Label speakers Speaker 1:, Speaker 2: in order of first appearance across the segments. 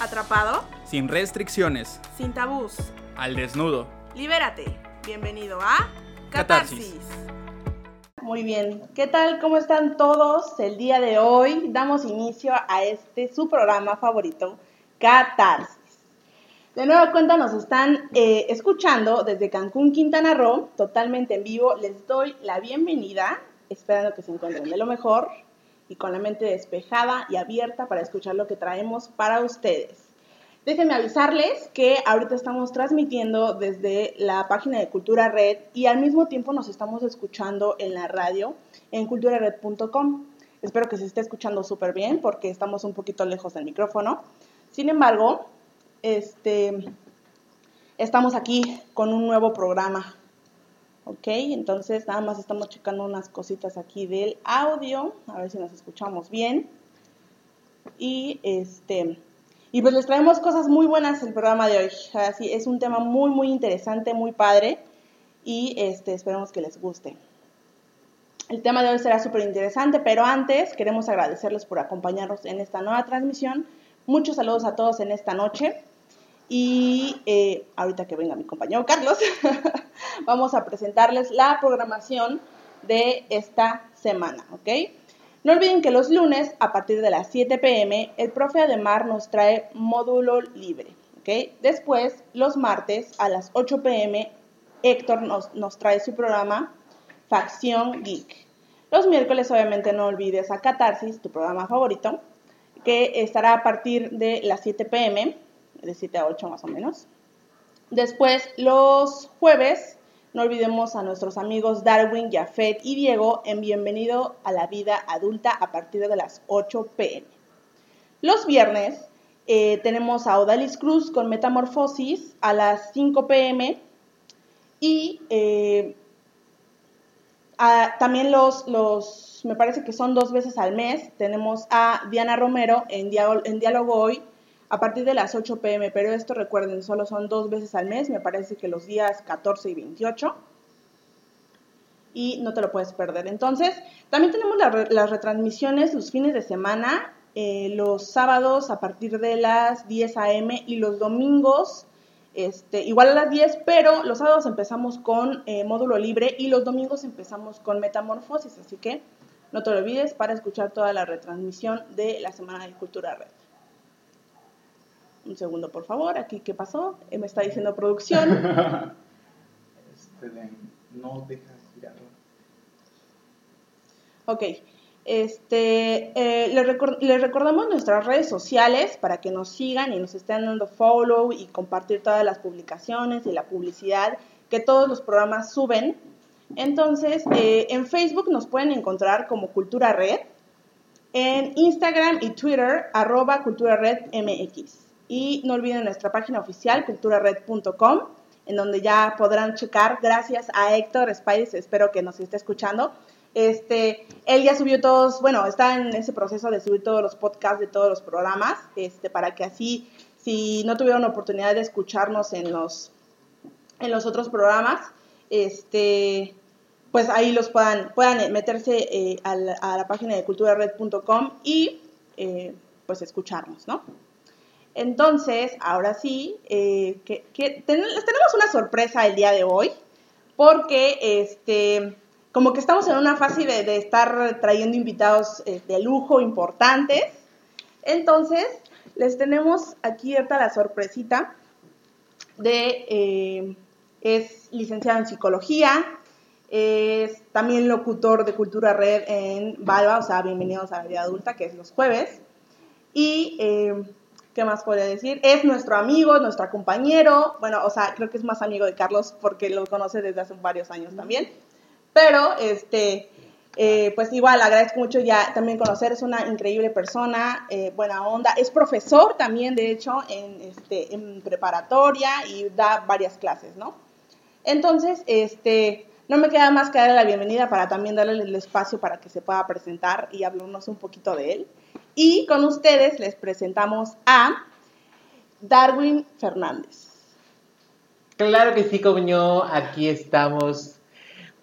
Speaker 1: ¿Atrapado?
Speaker 2: Sin restricciones.
Speaker 1: Sin tabús.
Speaker 2: Al desnudo.
Speaker 1: Libérate. Bienvenido a
Speaker 2: Catarsis.
Speaker 1: Muy bien, ¿qué tal? ¿Cómo están todos? El día de hoy damos inicio a este su programa favorito, Catarsis. De nueva cuenta nos están eh, escuchando desde Cancún, Quintana Roo, totalmente en vivo. Les doy la bienvenida, esperando que se encuentren de lo mejor y con la mente despejada y abierta para escuchar lo que traemos para ustedes. Déjenme avisarles que ahorita estamos transmitiendo desde la página de Cultura Red y al mismo tiempo nos estamos escuchando en la radio en culturared.com. Espero que se esté escuchando súper bien porque estamos un poquito lejos del micrófono. Sin embargo, este, estamos aquí con un nuevo programa. Ok, entonces nada más estamos checando unas cositas aquí del audio, a ver si nos escuchamos bien. Y este, y pues les traemos cosas muy buenas el programa de hoy. Así es un tema muy muy interesante, muy padre y este esperemos que les guste. El tema de hoy será súper interesante, pero antes queremos agradecerles por acompañarnos en esta nueva transmisión. Muchos saludos a todos en esta noche. Y eh, ahorita que venga mi compañero Carlos, vamos a presentarles la programación de esta semana, ¿ok? No olviden que los lunes, a partir de las 7 pm, el profe Ademar nos trae módulo libre, ¿ok? Después, los martes, a las 8 pm, Héctor nos, nos trae su programa Facción Geek. Los miércoles, obviamente, no olvides a Catarsis, tu programa favorito, que estará a partir de las 7 pm de 7 a 8 más o menos. Después, los jueves, no olvidemos a nuestros amigos Darwin, Jafet y Diego en Bienvenido a la Vida Adulta a partir de las 8 pm. Los viernes eh, tenemos a Odalis Cruz con Metamorfosis a las 5 pm y eh, también los, los, me parece que son dos veces al mes, tenemos a Diana Romero en, en Diálogo Hoy a partir de las 8 pm, pero esto recuerden, solo son dos veces al mes, me parece que los días 14 y 28. Y no te lo puedes perder. Entonces, también tenemos las retransmisiones los fines de semana, eh, los sábados a partir de las 10 a.m. y los domingos este, igual a las 10, pero los sábados empezamos con eh, módulo libre y los domingos empezamos con metamorfosis, así que no te lo olvides para escuchar toda la retransmisión de la Semana de Cultura Red. Un segundo, por favor. Aquí, ¿qué pasó? Eh, me está diciendo producción.
Speaker 3: este, no dejas girarlo.
Speaker 1: Ok. Este, eh, les, recordamos nuestras redes sociales para que nos sigan y nos estén dando follow y compartir todas las publicaciones y la publicidad que todos los programas suben. Entonces, eh, en Facebook nos pueden encontrar como Cultura Red, en Instagram y Twitter, arroba Cultura Red MX. Y no olviden nuestra página oficial, culturared.com, en donde ya podrán checar, gracias a Héctor Spides, espero que nos esté escuchando. Este, él ya subió todos, bueno, está en ese proceso de subir todos los podcasts de todos los programas, este, para que así, si no tuvieron oportunidad de escucharnos en los, en los otros programas, este, pues ahí los puedan, puedan meterse eh, a, la, página de culturared.com y eh, pues escucharnos, ¿no? Entonces, ahora sí, eh, que, les tenemos una sorpresa el día de hoy, porque este, como que estamos en una fase de, estar trayendo invitados eh, de lujo importantes. Entonces, les tenemos aquí ahorita la sorpresita de, eh, es licenciado en psicología, es también locutor de Cultura Red en Balba, o sea, bienvenidos a la vida adulta, que es los jueves. Y ¿Qué más podría decir? Es nuestro amigo, nuestro compañero. Bueno, o sea, creo que es más amigo de Carlos porque lo conoce desde hace varios años también. Pero, este, eh, pues igual, agradezco mucho ya también conocer. Es una increíble persona, eh, buena onda. Es profesor también, de hecho, en, este, en preparatoria y da varias clases, ¿no? Entonces, este, no me queda más que darle la bienvenida para también darle el espacio para que se pueda presentar y hablarnos un poquito de él. Y con ustedes les presentamos a Darwin Fernández.
Speaker 4: Claro que sí, coño, aquí estamos.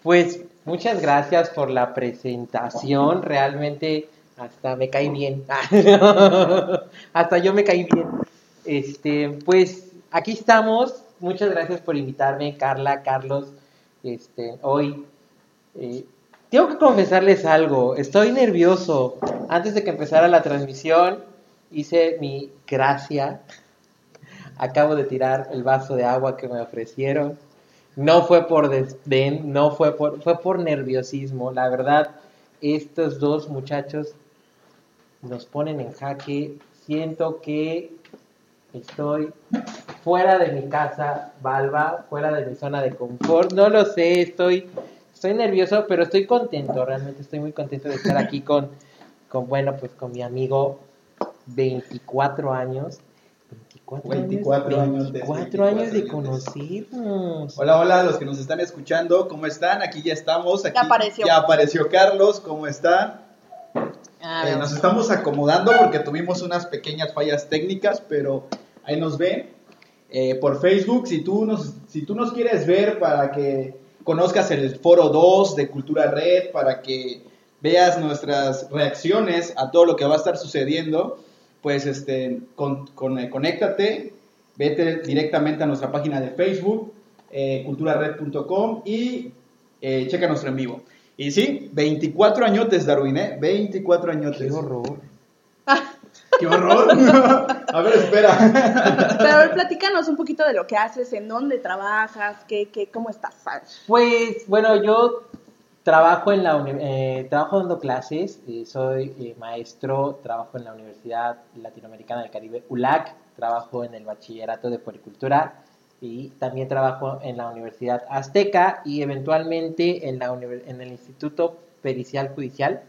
Speaker 4: Pues muchas gracias por la presentación, realmente hasta me caí bien. hasta yo me caí bien. Este, pues aquí estamos. Muchas gracias por invitarme, Carla, Carlos. Este, hoy eh, tengo que confesarles algo. Estoy nervioso. Antes de que empezara la transmisión, hice mi gracia. Acabo de tirar el vaso de agua que me ofrecieron. No fue por desdén, no fue por, fue por nerviosismo. La verdad, estos dos muchachos nos ponen en jaque. Siento que estoy fuera de mi casa, Balba, fuera de mi zona de confort. No lo sé, estoy, estoy nervioso, pero estoy contento. Realmente estoy muy contento de estar aquí con, con bueno, pues con mi amigo, 24 años.
Speaker 3: 24, años,
Speaker 4: 24 años, de conocernos.
Speaker 3: Hola, hola, los que nos están escuchando, ¿cómo están? Aquí ya estamos. Aquí
Speaker 1: ya apareció.
Speaker 3: Ya apareció Carlos, ¿cómo están? Ah, eh, nos estamos acomodando porque tuvimos unas pequeñas fallas técnicas, pero ahí nos ven. Eh, por Facebook, si tú, nos, si tú nos quieres ver para que conozcas el foro 2 de Cultura Red, para que veas nuestras reacciones a todo lo que va a estar sucediendo, pues este, con, eh, conéctate, vete directamente a nuestra página de Facebook, eh, culturared.com y eh, checa nuestro en vivo. Y sí, 24 añotes, Darwin, ¿eh? 24 añotes.
Speaker 4: Qué horror.
Speaker 3: ¡Qué horror! a ver, espera.
Speaker 1: Pero a ver, platícanos un poquito de lo que haces, en dónde trabajas, qué, qué, cómo estás.
Speaker 4: Pues, bueno, yo Trabajo en la eh, trabajo dando clases, eh, soy eh, maestro, trabajo en la Universidad Latinoamericana del Caribe, ULAC, trabajo en el Bachillerato de Puericultura y también trabajo en la Universidad Azteca y eventualmente en, la en el Instituto Pericial Judicial.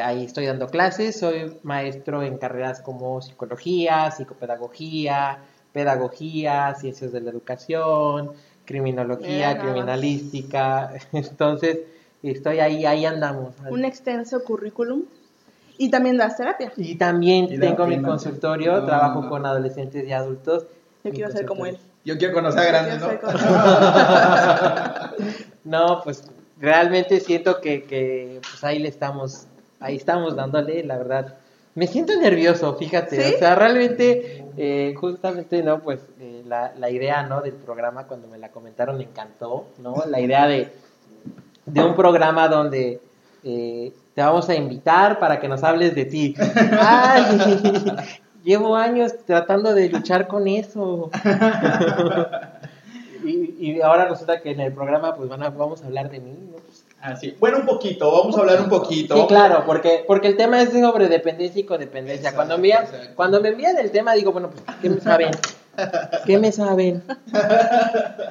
Speaker 4: Ahí estoy dando clases, soy maestro en carreras como psicología, psicopedagogía, pedagogía, ciencias de la educación, criminología, criminalística. Entonces, estoy ahí, ahí andamos.
Speaker 1: Un extenso currículum. Y también das terapia.
Speaker 4: Y también tengo mi consultorio, trabajo con adolescentes y adultos.
Speaker 1: Yo quiero ser como él.
Speaker 3: Yo quiero conocer a grandes, ¿no?
Speaker 4: no, pues realmente siento que, que pues ahí le estamos, ahí estamos dándole, la verdad. Me siento nervioso, fíjate. O sea, realmente, eh, justamente, ¿no? Pues eh, la, la, idea, ¿no? Del programa, cuando me la comentaron, me encantó, ¿no? La idea de, de un programa donde eh, te vamos a invitar para que nos hables de ti. Ay, llevo años tratando de luchar con eso. y, y, ahora resulta que en el programa, pues van a, vamos a hablar de mí, ¿no?
Speaker 3: Así. Bueno, un poquito, vamos a hablar un poquito.
Speaker 4: Sí, claro, porque, porque el tema es sobre dependencia y codependencia. cuando, envían, cuando me envían el tema, digo, bueno, pues, ¿qué me saben? ¿Qué me saben?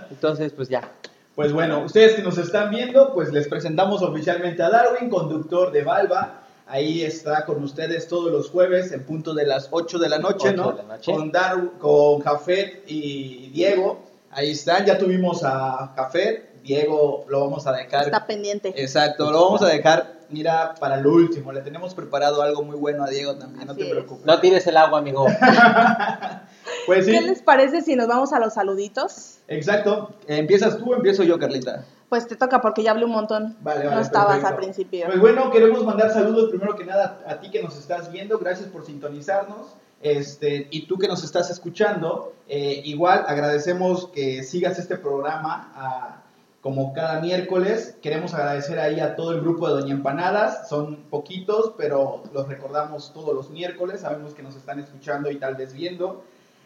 Speaker 4: Entonces, pues ya.
Speaker 3: Pues bueno, ustedes que nos están viendo, pues les presentamos oficialmente a Darwin, conductor de Valva. Ahí está con ustedes todos los jueves en punto de las 8 de la noche, ¿no? Con Darwin, con Jafet y Diego. Ahí están, ya tuvimos a Jafet, Diego lo vamos a dejar.
Speaker 1: Está pendiente.
Speaker 3: Exacto, lo vamos a dejar, mira, para lo último. Le tenemos preparado algo muy bueno a Diego también, no te preocupes.
Speaker 4: No tires el agua, amigo.
Speaker 1: pues sí. ¿Qué les parece si nos vamos a los saluditos?
Speaker 3: Exacto. ¿Empiezas tú o empiezo yo, Carlita?
Speaker 1: Pues te toca porque ya hablé un montón.
Speaker 3: Vale, vale,
Speaker 1: no estabas al principio.
Speaker 3: Pues bueno, queremos mandar saludos primero que nada a ti que nos estás viendo. Gracias por sintonizarnos. Este, y tú que nos estás escuchando, eh, igual agradecemos que sigas este programa a, como cada miércoles. Queremos agradecer ahí a todo el grupo de Doña Empanadas. Son poquitos, pero los recordamos todos los miércoles. Sabemos que nos están escuchando y tal vez viendo.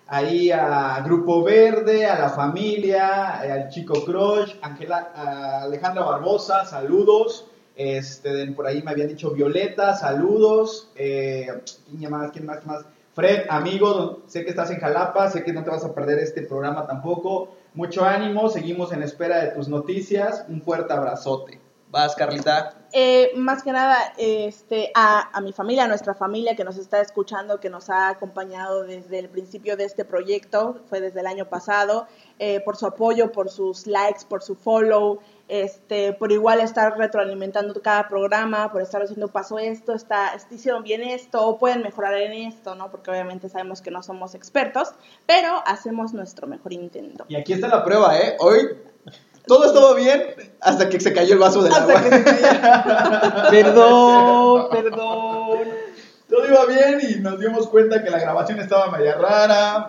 Speaker 3: Ahí a Grupo Verde, a la familia, eh, al Chico Crush, Angela, a Alejandra Barbosa, saludos. Este, por ahí me habían dicho Violeta, saludos. Eh, ¿Quién más? ¿Quién más? ¿Quién más? Fred, amigo, sé que estás en Jalapa, sé que no te vas a perder este programa tampoco. Mucho ánimo, seguimos en espera de tus noticias. Un fuerte abrazote. ¿Vas, Carlita?
Speaker 1: Eh, más que nada, este, a, mi familia, a nuestra familia que nos está escuchando, que nos ha acompañado desde el principio de este proyecto, fue desde el año pasado, eh, por su apoyo, por sus likes, por su follow, este, por igual estar retroalimentando cada programa, por estar haciendo paso esto, está, hicieron bien esto, o pueden mejorar en esto, ¿no? Porque obviamente sabemos que no somos expertos, pero hacemos nuestro mejor intento.
Speaker 3: Y aquí está la prueba, ¿eh? Hoy todo estuvo bien hasta que se cayó el vaso del
Speaker 1: hasta
Speaker 3: agua.
Speaker 1: Que se cayó.
Speaker 4: perdón, perdón.
Speaker 3: Todo iba bien y nos dimos cuenta que la grabación estaba media rara.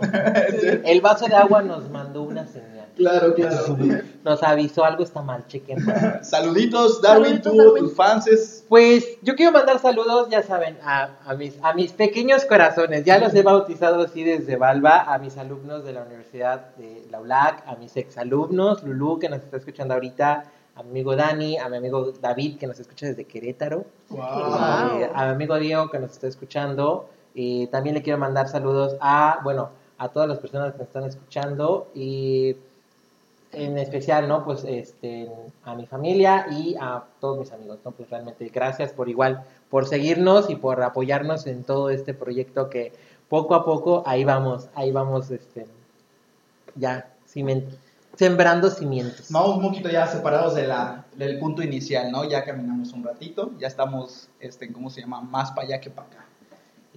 Speaker 4: El vaso de agua nos mandó una señal.
Speaker 3: Claro, claro.
Speaker 4: Nos avisó algo está mal, chequen.
Speaker 3: Saluditos, Darwin,
Speaker 1: Saluditos,
Speaker 3: tú,
Speaker 1: Darwin.
Speaker 3: tus fans.
Speaker 4: Pues yo quiero mandar saludos, ya saben, a, a mis, a mis pequeños corazones. Ya los he bautizado así desde Balba, a mis alumnos de la Universidad de la ULAC, a mis exalumnos, Lulú, que nos está escuchando ahorita, a mi amigo Dani, a mi amigo David, que nos escucha desde Querétaro,
Speaker 3: Wow.
Speaker 1: Wow.
Speaker 4: eh, a mi amigo Diego, que nos está escuchando. Eh, también le quiero mandar saludos a, bueno, a todas las personas que nos están escuchando. Y en especial, ¿no? Pues este, a mi familia y a todos mis amigos, ¿no? Pues realmente gracias por igual, por seguirnos y por apoyarnos en todo este proyecto que poco a poco ahí vamos, ahí vamos, este, ya, ciment- sembrando cimientos.
Speaker 3: Vamos un poquito ya separados de la, del punto inicial, ¿no? Ya caminamos un ratito, ya estamos, este, ¿cómo se llama? Más para allá que para acá.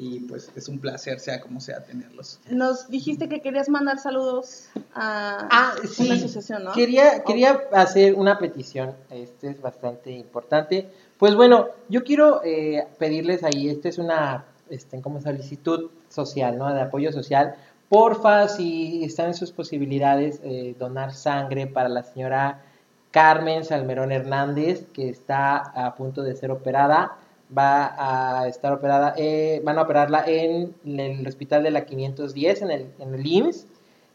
Speaker 3: Y pues es un placer, sea como sea, tenerlos.
Speaker 1: Nos dijiste que querías mandar saludos a
Speaker 4: Ah,
Speaker 1: una
Speaker 4: sí.
Speaker 1: asociación, ¿no?
Speaker 4: Quería, quería hacer una petición, este es bastante importante. Pues bueno, yo quiero eh, pedirles ahí, esta es una este, como solicitud social, ¿no? De apoyo social. Porfa, si están en sus posibilidades, eh, donar sangre para la señora Carmen Salmerón Hernández, que está a punto de ser operada. Va a estar operada, eh, van a operarla en el hospital de la 510, en el, en el IMSS.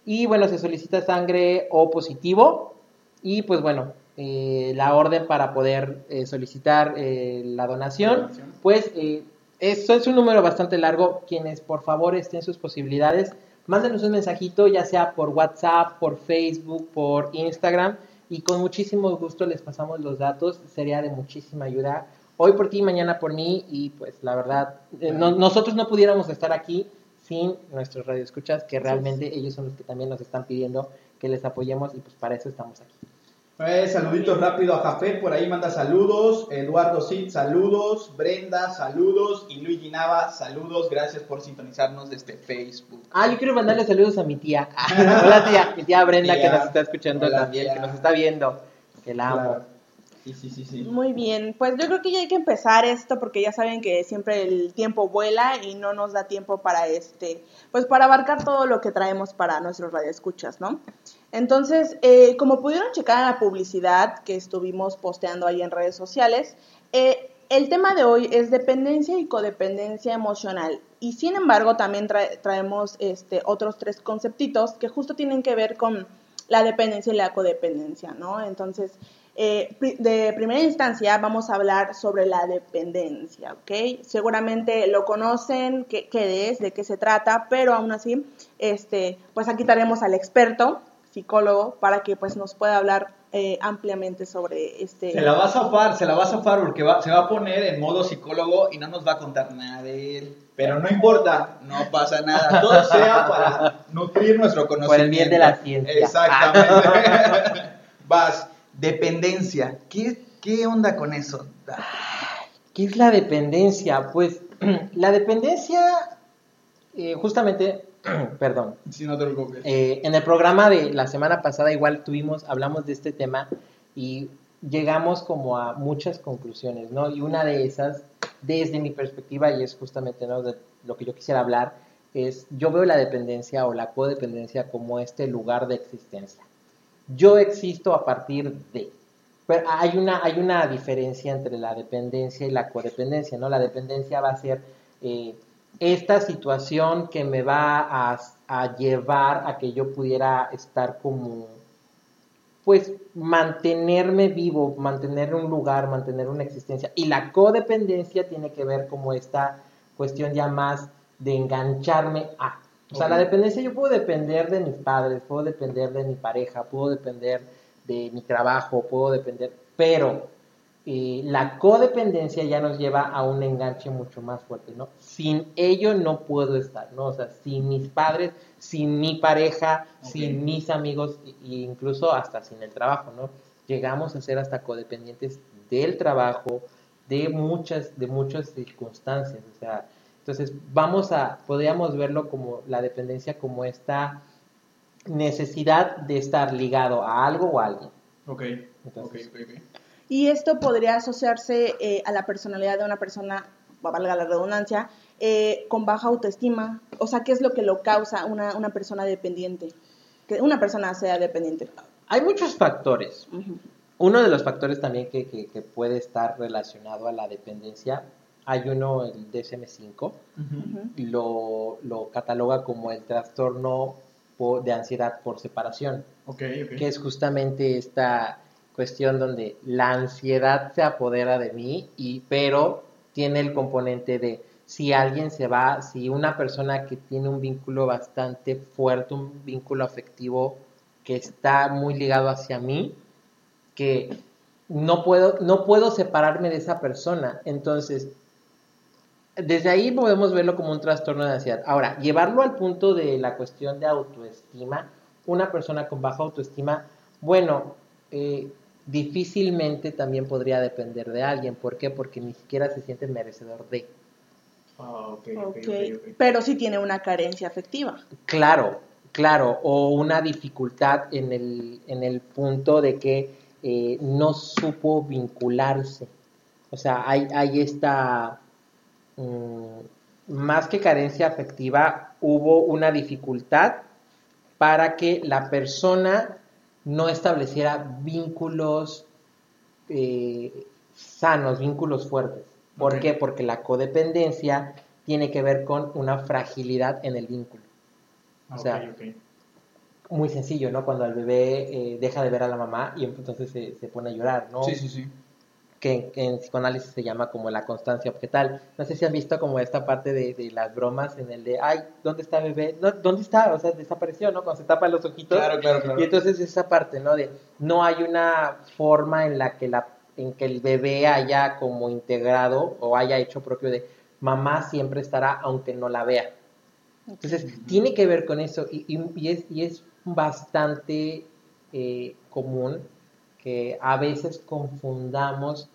Speaker 4: Y bueno, se solicita sangre O positivo. Y pues bueno, eh, la orden para poder eh, solicitar eh, la donación.
Speaker 3: Donación.
Speaker 4: Pues eso es un número bastante largo. Quienes por favor estén sus posibilidades, mándenos un mensajito, ya sea por WhatsApp, por Facebook, por Instagram. Y con muchísimo gusto les pasamos los datos. Sería de muchísima ayuda. Hoy por ti, mañana por mí. Y pues la verdad, eh, no- nosotros no pudiéramos estar aquí sin nuestros radioescuchas, que realmente ellos son los que también nos están pidiendo que les apoyemos y pues para eso estamos aquí.
Speaker 3: Eh, saluditos rápido a Jafet, por ahí manda saludos. Eduardo Cid, saludos. Brenda, saludos. Y Luigi Nava, saludos. Gracias por sintonizarnos desde Facebook.
Speaker 4: Ah, yo quiero mandarle saludos a mi tía. Hola tía, mi tía Brenda que nos está escuchando
Speaker 3: Hola,
Speaker 4: también,
Speaker 3: tía.
Speaker 4: que nos está viendo, que la amo.
Speaker 3: Claro. Sí, sí, sí.
Speaker 1: Muy bien, pues yo creo que ya hay que empezar esto porque ya saben que siempre el tiempo vuela y no nos da tiempo para este, pues para abarcar todo lo que traemos para nuestros radioescuchas, ¿no? Entonces, eh, como pudieron checar en la publicidad que estuvimos posteando ahí en redes sociales, eh, el tema de hoy es dependencia y codependencia emocional. Y sin embargo, también trae- traemos este, otros tres conceptitos que justo tienen que ver con la dependencia y la codependencia, ¿no? Entonces, eh, de primera instancia vamos a hablar sobre la dependencia, ¿ok? Seguramente lo conocen, qué, qué es, de qué se trata, pero aún así, este, pues aquí tenemos al experto, psicólogo, para que pues nos pueda hablar eh, ampliamente sobre este...
Speaker 3: Se la va a zafar, se la va a zafar porque va- se va a poner en modo psicólogo y no nos va a contar nada de él. Pero no importa, no pasa nada. Todo sea para nutrir nuestro conocimiento.
Speaker 4: Por el bien de la ciencia.
Speaker 3: Exactamente. Vas, dependencia. ¿Qué, ¿Qué onda con eso?
Speaker 4: ¿Qué es la dependencia? Pues la dependencia, eh, justamente, perdón,
Speaker 3: Si no te preocupes.
Speaker 4: Eh, en el programa de la semana pasada igual tuvimos, hablamos de este tema y llegamos como a muchas conclusiones, ¿no? Y una de esas, desde mi perspectiva, y es justamente ¿no? de lo que yo quisiera hablar, es yo veo la dependencia o la codependencia como este lugar de existencia. Yo existo a partir de. Pero hay una, hay una diferencia entre la dependencia y la codependencia, ¿no? La dependencia va a ser eh, esta situación que me va a, a llevar a que yo pudiera estar como, pues, mantenerme vivo, mantener un lugar, mantener una existencia. Y la codependencia tiene que ver como esta cuestión ya más de engancharme a. O sea, la dependencia yo puedo depender de mis padres, puedo depender de mi pareja, puedo depender de mi trabajo, puedo depender, pero eh, la codependencia ya nos lleva a un enganche mucho más fuerte, ¿no? Sin ello no puedo estar, ¿no? O sea, sin mis padres, sin mi pareja, sin mis amigos e incluso hasta sin el trabajo, ¿no? Llegamos a ser hasta codependientes del trabajo, de muchas, de muchas circunstancias, o sea, entonces vamos a, podríamos verlo como la dependencia como esta necesidad de estar ligado a algo o a alguien.
Speaker 3: Ok,
Speaker 4: Entonces,
Speaker 3: ok, ok.
Speaker 1: Y esto podría asociarse eh, a la personalidad de una persona, valga la redundancia, eh, con baja autoestima? O sea, ¿qué es lo que lo causa una, una persona dependiente? Que una persona sea dependiente.
Speaker 4: Hay muchos factores.
Speaker 1: Ujú.
Speaker 4: Uno de los factores también que, que- que puede estar relacionado a la dependencia, hay uno, el DSM-5,
Speaker 3: Ujú.
Speaker 1: Ujú.
Speaker 4: lo, lo cataloga como el trastorno de ansiedad por separación,
Speaker 3: Ok, ok.
Speaker 4: que es justamente esta cuestión donde la ansiedad se apodera de mí, y, pero tiene el componente de si alguien se va, si una persona que tiene un vínculo bastante fuerte, un vínculo afectivo que está muy ligado hacia mí, que no puedo, no puedo separarme de esa persona. Entonces, desde ahí podemos verlo como un trastorno de ansiedad. Ahora, llevarlo al punto de la cuestión de autoestima, una persona con baja autoestima, bueno, eh, difícilmente también podría depender de alguien. ¿Por qué? Porque ni siquiera se siente merecedor de.
Speaker 3: Ah, ok, ok,
Speaker 1: Ok,
Speaker 3: ok, ok.
Speaker 1: Pero sí tiene una carencia afectiva.
Speaker 4: Claro, claro, o una dificultad en el, en el punto de que eh, no supo vincularse. O sea, hay, hay esta, más que carencia afectiva, hubo una dificultad para que la persona no estableciera vínculos eh, sanos, vínculos fuertes. ¿Por qué? Porque la codependencia tiene que ver con una fragilidad en el vínculo. O sea. Muy sencillo, ¿no? Cuando el bebé eh, deja de ver a la mamá y entonces se, se pone a llorar, ¿no?
Speaker 3: Sí, sí, sí.
Speaker 4: Que, que en psicoanálisis se llama como la constancia objetal. No sé si han visto como esta parte de, de las bromas en el de, ay, ¿dónde está bebé? No, ¿Dónde está? O sea, desapareció, ¿no? Cuando se tapa los ojitos.
Speaker 3: Claro, claro, claro.
Speaker 4: Y entonces esa parte, ¿no? De no hay una forma en la que la en que el bebé haya como integrado o haya hecho propio de mamá siempre estará aunque no la vea. Entonces, tiene que ver con eso y, y- y es, y es bastante eh, común que a veces confundamos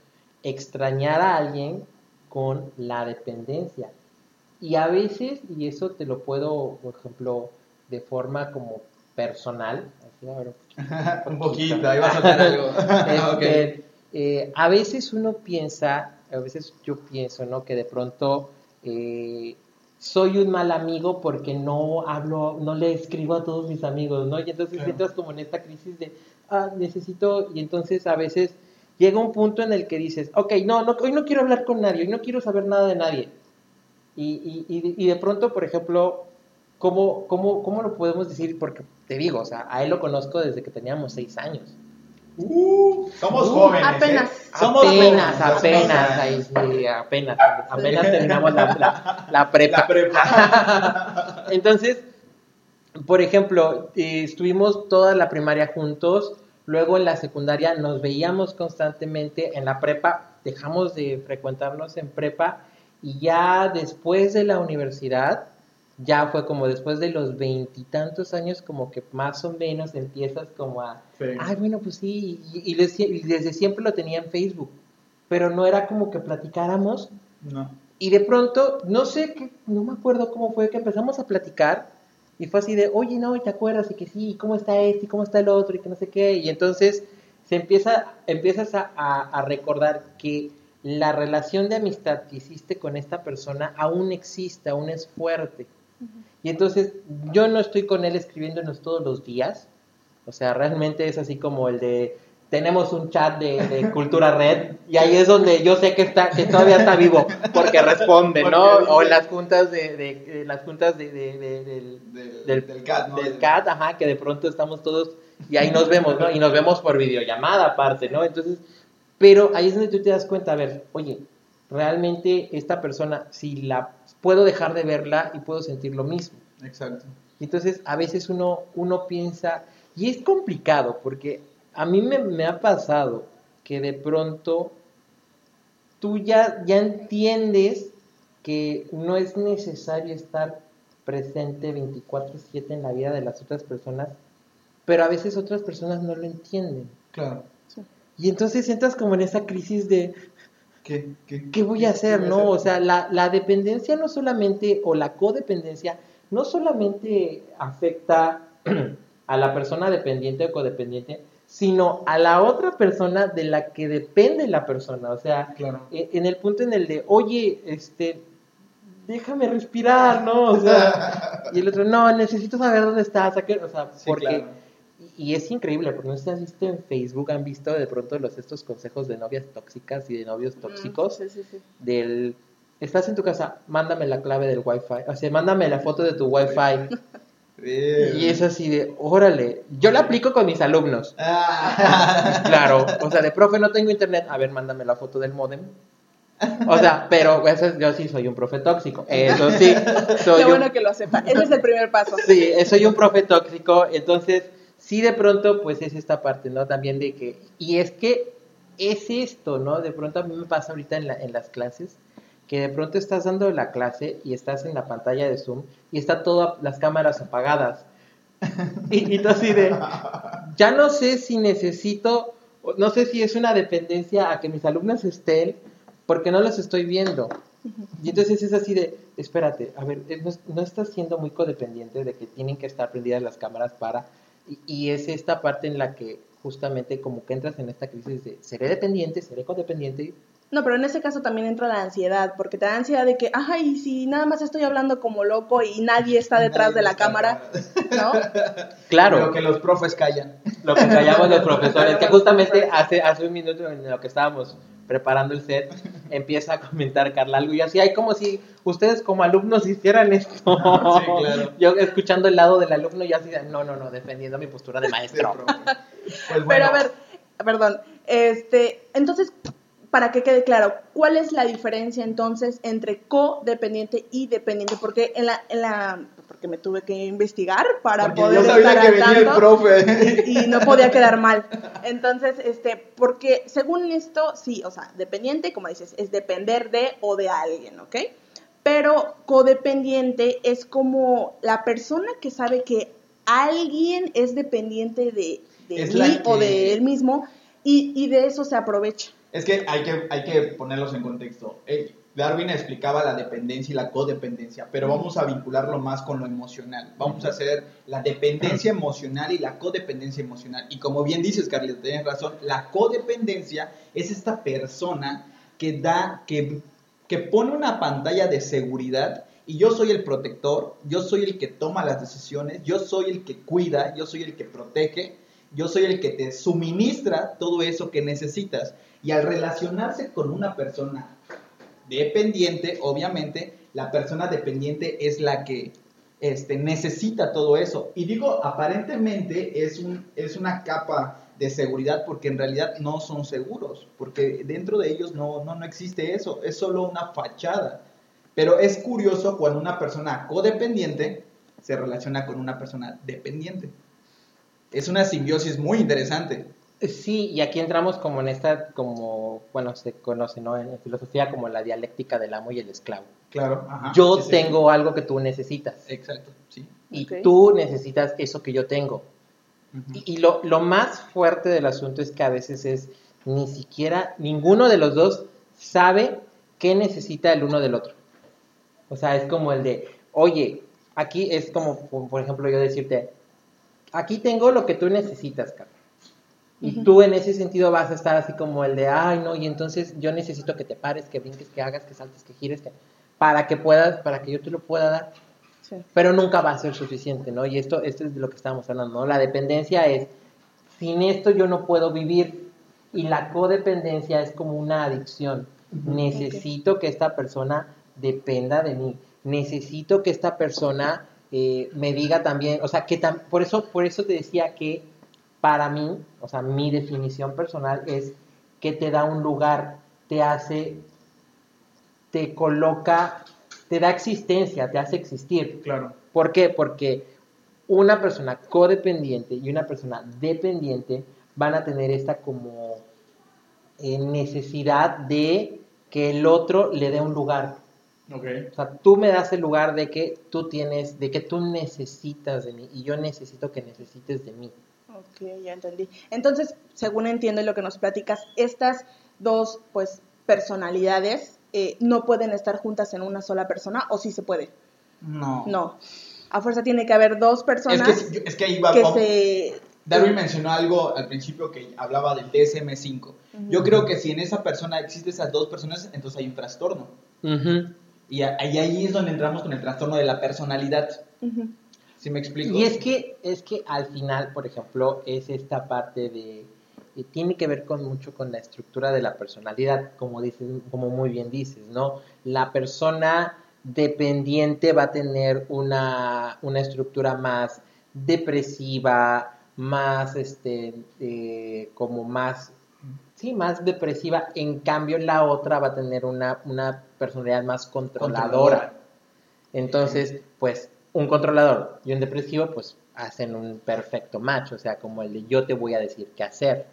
Speaker 4: extrañar a alguien con la dependencia. Y a veces, y eso te lo puedo, por ejemplo, de forma como personal, así, a ver,
Speaker 3: Un poquito, ahí va a soltar algo.
Speaker 4: Este, eh, a veces uno piensa, a veces yo pienso, ¿no? Que de pronto eh, soy un mal amigo porque no hablo, no le escribo a todos mis amigos, ¿no? Y entonces
Speaker 3: Claro.
Speaker 4: entras como en esta crisis de, ah, necesito, y entonces a veces llega un punto en el que dices, ok, no, no hoy no quiero hablar con nadie, hoy no quiero saber nada de nadie. Y, y, y, de- pronto, por ejemplo, ¿cómo, cómo, ¿cómo lo podemos decir? Porque te digo, o sea, a él lo conozco desde que teníamos seis años.
Speaker 3: Uh, somos
Speaker 4: Uh,
Speaker 3: jóvenes.
Speaker 1: apenas.
Speaker 3: ¿eh? Somos
Speaker 4: apenas,
Speaker 3: jóvenes,
Speaker 4: apenas, ahí sí, apenas, apenas terminamos la, la, la prepa.
Speaker 3: La prepa.
Speaker 4: Entonces, por ejemplo, eh, estuvimos toda la primaria juntos, luego en la secundaria nos veíamos constantemente, en la prepa dejamos de frecuentarnos en prepa y ya después de la universidad, ya fue como después de los veintitantos años, como que más o menos empiezas como a,
Speaker 3: Sí.
Speaker 4: ay, bueno, pues sí, y, y les- y desde siempre lo tenía en Facebook, pero no era como que platicáramos
Speaker 3: No.
Speaker 4: y de pronto, no sé, qué, no me acuerdo cómo fue que empezamos a platicar y fue así de, oye, no, ¿te acuerdas? Y que sí, ¿y ¿cómo está este? ¿Y cómo está el otro? Y que no sé qué. Y entonces se empieza, empiezas a, a- a recordar que la relación de amistad que hiciste con esta persona aún existe, aún es fuerte. Y entonces yo no estoy con él escribiéndonos todos los días. O sea, realmente es así como el de tenemos un chat de, de cultura red y ahí es donde yo sé que está que todavía está vivo porque responde, ¿no? O en las juntas de, de- de las juntas de, de- de- del,
Speaker 3: Del,
Speaker 4: del,
Speaker 3: del CAT, ¿no?
Speaker 4: del CAT, ajá, que de pronto estamos todos y ahí nos vemos, ¿no? Y nos vemos por videollamada aparte, ¿no? Entonces, pero ahí es donde tú te das cuenta, a ver, oye, realmente esta persona, si la puedo dejar de verla y puedo sentir lo mismo.
Speaker 3: Exacto.
Speaker 4: Entonces, a veces uno, uno piensa, y es complicado, porque a mí me, me ha pasado que de pronto tú ya, ya entiendes que no es necesario estar presente 24/7 en la vida de las otras personas, pero a veces otras personas no lo entienden.
Speaker 3: Claro.
Speaker 4: Y entonces entras como en esa crisis de,
Speaker 3: ¿Qué, qué,
Speaker 4: ¿qué voy a hacer?
Speaker 3: voy a
Speaker 4: ¿No? O sea, la, la dependencia no solamente, o la codependencia, no solamente afecta a la persona dependiente o codependiente, sino a la otra persona de la que depende la persona. O sea,
Speaker 3: Claro.
Speaker 4: e- en el punto en el de, oye, este, déjame respirar, ¿no? O sea, y el otro, no, necesito saber dónde estás, o sea,
Speaker 3: Sí,
Speaker 4: porque...
Speaker 3: claro.
Speaker 4: Y es increíble, porque no sé si has visto en Facebook, han visto de pronto los estos consejos de novias tóxicas y de novios tóxicos,
Speaker 1: Mm, Sí, sí, sí.
Speaker 4: del, estás en tu casa, mándame la clave del wifi, o sea, mándame la foto de tu wifi,
Speaker 3: Bien.
Speaker 4: y es así de, órale, yo la aplico con mis alumnos,
Speaker 3: Ah.
Speaker 4: claro, o sea, de profe no tengo internet, a ver, mándame la foto del modem, o sea, pero eso es- yo sí soy un profe tóxico, eso sí, soy
Speaker 1: Qué
Speaker 4: un-
Speaker 1: bueno que lo sepa. Ese es el primer paso.
Speaker 4: Sí, eh, soy un profe tóxico, entonces sí de pronto pues es esta parte, ¿no? También de que, y es que es esto, ¿no? De pronto a mí me pasa ahorita en, la- en las clases, que de pronto estás dando la clase y estás en la pantalla de Zoom y está todas las cámaras apagadas. Y, y tú así de, ya no sé si necesito, no sé si es una dependencia a que mis alumnos estén porque no los estoy viendo. Y entonces es así de, espérate, a ver, eh, no, no estás siendo muy codependiente de que tienen que estar prendidas las cámaras para... Y, y es esta parte en la que justamente como que entras en esta crisis de, ¿seré dependiente? ¿Seré codependiente?
Speaker 1: No, pero en ese caso también entra la ansiedad, porque te da ansiedad de que, ay, si nada más estoy hablando como loco y nadie está detrás de la cámara, ¿no?
Speaker 4: Claro.
Speaker 3: Lo que los profes callan.
Speaker 4: lo que callamos los profesores, que justamente hace, hace un minuto en lo que estábamos preparando el set, empieza a comentar Carla algo y así, hay como si ustedes como alumnos hicieran esto.
Speaker 3: Sí, claro.
Speaker 4: Yo escuchando el lado del alumno y así, no, no, no, defendiendo mi postura de maestro.
Speaker 3: Pues
Speaker 1: Pero a ver, perdón, este, entonces, para que quede claro, ¿cuál es la diferencia entonces entre codependiente y dependiente? Porque en la, en la, porque me tuve que investigar para
Speaker 3: porque
Speaker 1: poder
Speaker 3: yo sabía
Speaker 1: estar
Speaker 3: que venía el profe.
Speaker 1: y no podía quedar mal. Entonces, este, porque según esto, sí, o sea, dependiente, como dices, es depender de o de alguien, ¿ok? Pero codependiente es como la persona que sabe que alguien es dependiente de, de mí o de él mismo y, y de eso se aprovecha.
Speaker 3: Es que hay que, hay que ponerlos en contexto. Eh, Darwin explicaba la dependencia y la codependencia, pero vamos a vincularlo más con lo emocional. Vamos a hacer la dependencia emocional y la codependencia emocional. Y como bien dices, Carlita, tienes razón, la codependencia es esta persona que da, que, que pone una pantalla de seguridad y yo soy el protector, yo soy el que toma las decisiones, yo soy el que cuida, yo soy el que protege, yo soy el que te suministra todo eso que necesitas. Y al relacionarse con una persona dependiente, obviamente, la persona dependiente es la que este, necesita todo eso. Y digo, aparentemente es, un, es una capa de seguridad porque en realidad no son seguros, porque dentro de ellos no, no, no existe eso, es solo una fachada. Pero es curioso cuando una persona codependiente se relaciona con una persona dependiente. Es una simbiosis muy interesante.
Speaker 4: Sí, y aquí entramos como en esta, como, bueno, se conoce, ¿no? En filosofía como la dialéctica del amo y el esclavo.
Speaker 3: Claro. ajá,
Speaker 4: yo
Speaker 3: sí, sí,
Speaker 4: tengo algo que tú necesitas.
Speaker 3: Exacto, sí.
Speaker 4: y tú necesitas eso que yo tengo. Y, y lo, lo más fuerte del asunto es que a veces es ni siquiera, ninguno de los dos sabe qué necesita el uno del otro. O sea, es como el de, oye, aquí es como, por por ejemplo, yo decirte, aquí tengo lo que tú necesitas, Carlos. Y tú en ese sentido vas a estar así como el de, ay, no, y entonces yo necesito que te pares, que brinques, que hagas, que saltes, que gires, que... para que puedas, para que yo te lo pueda dar
Speaker 1: Sí.
Speaker 4: pero nunca va a ser suficiente, ¿no? Y esto, esto es de lo que estábamos hablando, ¿no? La dependencia es, sin esto yo no puedo vivir, y la codependencia es como una adicción. Necesito que esta persona dependa de mí, necesito que esta persona eh, me diga también, o sea, que tam- por eso, por eso te decía que para mí, o sea, mi definición personal es que te da un lugar, te hace, te coloca, te da existencia, te hace existir.
Speaker 3: Claro.
Speaker 4: ¿Por qué? Porque una persona codependiente y una persona dependiente van a tener esta como eh, necesidad de que el otro le dé un lugar.
Speaker 3: Ok.
Speaker 4: O sea, tú me das el lugar de que tú tienes, de que tú necesitas de mí y yo necesito que necesites de mí.
Speaker 1: Ok, ya entendí. Entonces, según entiendo lo que nos platicas, estas dos, pues, personalidades eh, no pueden estar juntas en una sola persona, o sí se puede.
Speaker 3: No.
Speaker 1: No. A fuerza tiene que haber dos
Speaker 3: Es
Speaker 1: personas
Speaker 3: que, es que ahí va.
Speaker 1: que se...
Speaker 3: Darwin mencionó algo al principio que hablaba del DSM-5. Yo creo que si en esa persona existen esas dos personas, entonces hay un trastorno.
Speaker 4: Ujú.
Speaker 3: Y, a- y ahí es donde entramos con el trastorno de la personalidad.
Speaker 1: Ujú.
Speaker 3: ¿Sí me explico?
Speaker 4: Y es que, es que al final, por ejemplo, es esta parte de, que tiene que ver con mucho con la estructura de la personalidad, como dices, como muy bien dices, ¿no? La persona dependiente va a tener una, una estructura más depresiva, más, este, eh, como más, sí, más depresiva. En cambio, la otra va a tener una, una personalidad más controladora.
Speaker 3: Controladora.
Speaker 4: Entonces, pues, un controlador y un depresivo, pues, hacen un perfecto match, o sea, como el de yo te voy a decir qué hacer.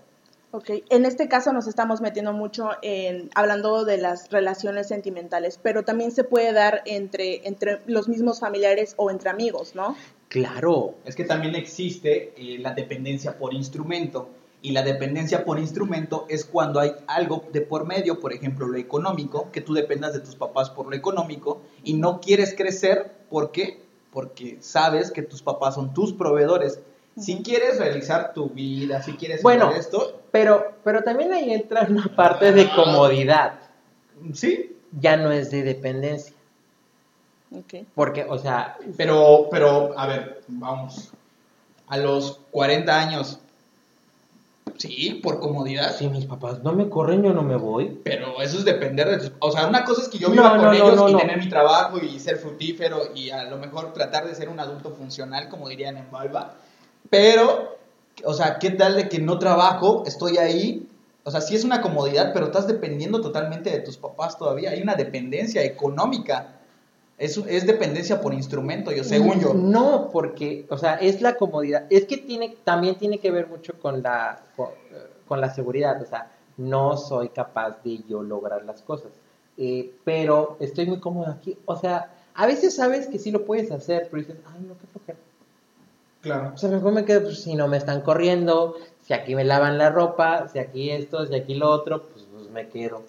Speaker 1: Ok, en este caso nos estamos metiendo mucho en hablando de las relaciones sentimentales, pero también se puede dar entre, entre los mismos familiares o entre amigos, ¿no?
Speaker 4: Claro,
Speaker 3: Es que también existe eh, la dependencia por instrumento. Y la dependencia por instrumento es cuando hay algo de por medio, por ejemplo, lo económico, que tú dependas de tus papás por lo económico y no quieres crecer. ¿Por qué? Porque sabes que tus papás son tus proveedores. Si quieres realizar tu vida, si quieres
Speaker 4: Bueno.
Speaker 3: hacer esto,
Speaker 4: pero, pero también ahí entra una parte de comodidad,
Speaker 3: sí,
Speaker 4: ya no es de dependencia,
Speaker 1: Ok.
Speaker 4: porque, o sea,
Speaker 3: pero, pero, a ver, vamos. A los 40 años, sí, por comodidad.
Speaker 4: si mis papás no me corren, yo no me voy.
Speaker 3: Pero eso es depender de tus... O sea, una cosa es que yo
Speaker 4: No,
Speaker 3: viva con
Speaker 4: no,
Speaker 3: ellos
Speaker 4: no,
Speaker 3: y tener mi trabajo y ser fructífero y a lo mejor tratar de ser un adulto funcional, como dirían en Balba. Pero, o sea, ¿qué tal de que no trabajo, estoy ahí? O sea, sí es una comodidad, pero estás dependiendo totalmente de tus papás todavía. Hay una dependencia económica. Es, es dependencia por instrumento, yo, según yo.
Speaker 4: No, porque, o sea, es la comodidad. Es que tiene, también tiene que ver mucho con la, con, con la seguridad. O sea, no soy capaz de yo lograr las cosas. Eh, pero estoy muy cómodo aquí. O sea, a veces sabes que sí lo puedes hacer, pero dices, ay, no, qué flojera.
Speaker 3: Claro.
Speaker 4: O sea, mejor me quedo, pues, si no me están corriendo, si aquí me lavan la ropa, si aquí esto, si aquí lo otro, pues, pues me quedo.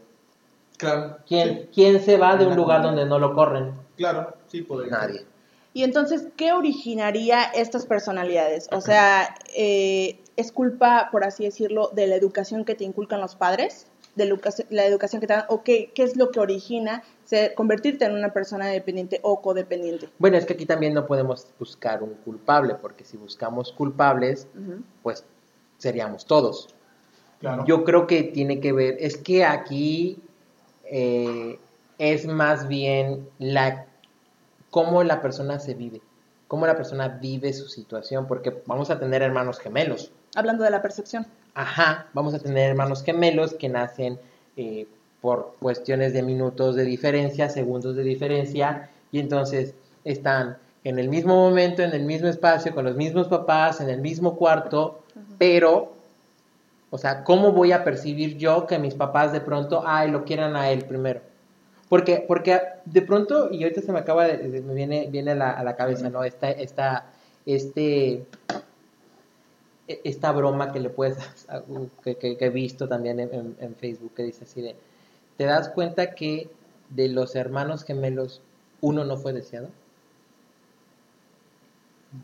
Speaker 3: Claro.
Speaker 4: ¿Quién,
Speaker 3: Sí,
Speaker 4: ¿Quién se va de un lugar donde no lo corren?
Speaker 3: Claro, sí podría. ser.
Speaker 4: Nadie.
Speaker 1: Y entonces, ¿qué originaría estas personalidades? O sea, eh, ¿es culpa, por así decirlo, de la educación que te inculcan los padres? ¿De la educación, que te dan? ¿O qué, qué es lo que origina ser- convertirte en una persona dependiente o codependiente?
Speaker 4: Bueno, es que aquí también no podemos buscar un culpable, porque si buscamos culpables, pues seríamos todos.
Speaker 3: Claro.
Speaker 4: Yo creo que tiene que ver, es que aquí eh, es más bien la cómo la persona se vive, cómo la persona vive su situación, porque vamos a tener hermanos gemelos.
Speaker 1: Hablando de la percepción.
Speaker 4: Ajá, vamos a tener hermanos gemelos que nacen eh, por cuestiones de minutos de diferencia, segundos de diferencia, y entonces están en el mismo momento, en el mismo espacio, con los mismos papás, en el mismo cuarto, pero, o sea, ¿cómo voy a percibir yo que mis papás de pronto, ay, lo quieran a él primero? Porque, porque de pronto, y ahorita se me acaba de, me viene, viene a la, a la cabeza, ¿no? Esta, esta, este, e- esta broma que le puedes, que, que- he visto también en- en Facebook, que dice así de, ¿te das cuenta que de los hermanos gemelos uno no fue deseado?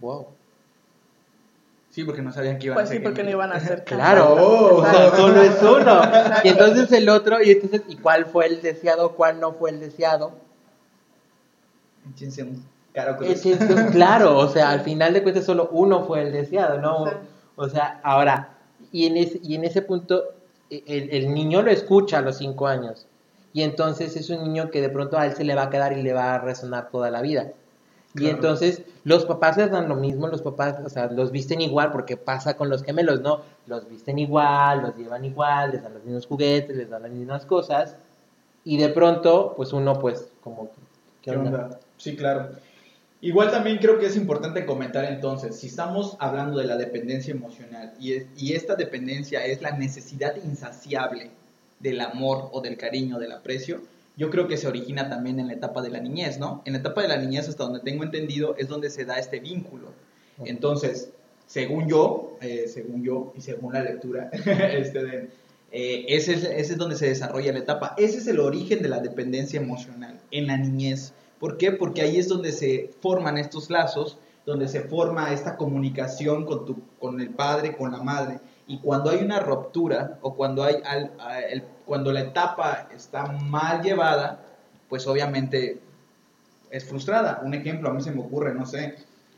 Speaker 4: Wow.
Speaker 3: Sí, porque no sabían que iban
Speaker 1: Pues
Speaker 3: a
Speaker 1: sí,
Speaker 3: ser
Speaker 1: porque no iban a ser.
Speaker 4: Claro,
Speaker 3: Oh.
Speaker 4: o sea, solo es uno. Y entonces el otro, y entonces, ¿y cuál fue el deseado? ¿Cuál no fue el deseado? Es esto, claro, o sea, al final de cuentas solo uno fue el deseado, ¿no? O sea, ahora, y en ese, y en ese punto, e- el, el niño lo escucha a los cinco años. Y entonces es un niño que de pronto a él se le va a quedar y le va a resonar toda la vida. Y entonces los papás les dan lo mismo, los papás, o sea, los visten igual, porque pasa con los gemelos, ¿no? Los visten igual, los llevan igual, les dan los mismos juguetes, les dan las mismas cosas. Y de pronto, pues uno, pues, como,
Speaker 3: ¿Qué onda? Sí, claro. Igual también creo que es importante comentar entonces, si estamos hablando de la dependencia emocional y, es- y esta dependencia es la necesidad insaciable del amor o del cariño, del aprecio, yo creo que se origina también en la etapa de la niñez, ¿no? En la etapa de la niñez, hasta donde tengo entendido, es donde se da este vínculo. Entonces, según yo, eh, según yo y según la lectura, este de, eh, ese, es, ese es donde se desarrolla la etapa. Ese es el origen de la dependencia emocional, en la niñez. ¿Por qué? Porque ahí es donde se forman estos lazos, donde se forma esta comunicación con, tu, con el padre, con la madre. Y cuando hay una ruptura o cuando, hay al- cuando la etapa está mal llevada, pues obviamente es frustrada. Un ejemplo, a mí se me ocurre, no sé,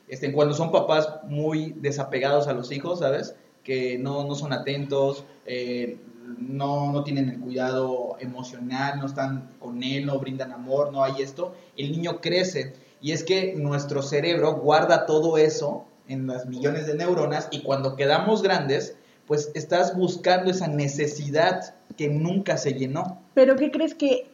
Speaker 3: este, cuando son papás muy desapegados a los hijos, ¿sabes? Que no, no son atentos, eh, no, no tienen el cuidado emocional, no están con él, no brindan amor, no hay esto, el niño crece. Y es que nuestro cerebro guarda todo eso en las millones de neuronas y cuando quedamos grandes, pues estás buscando esa necesidad que nunca se llenó.
Speaker 1: Pero ¿qué crees que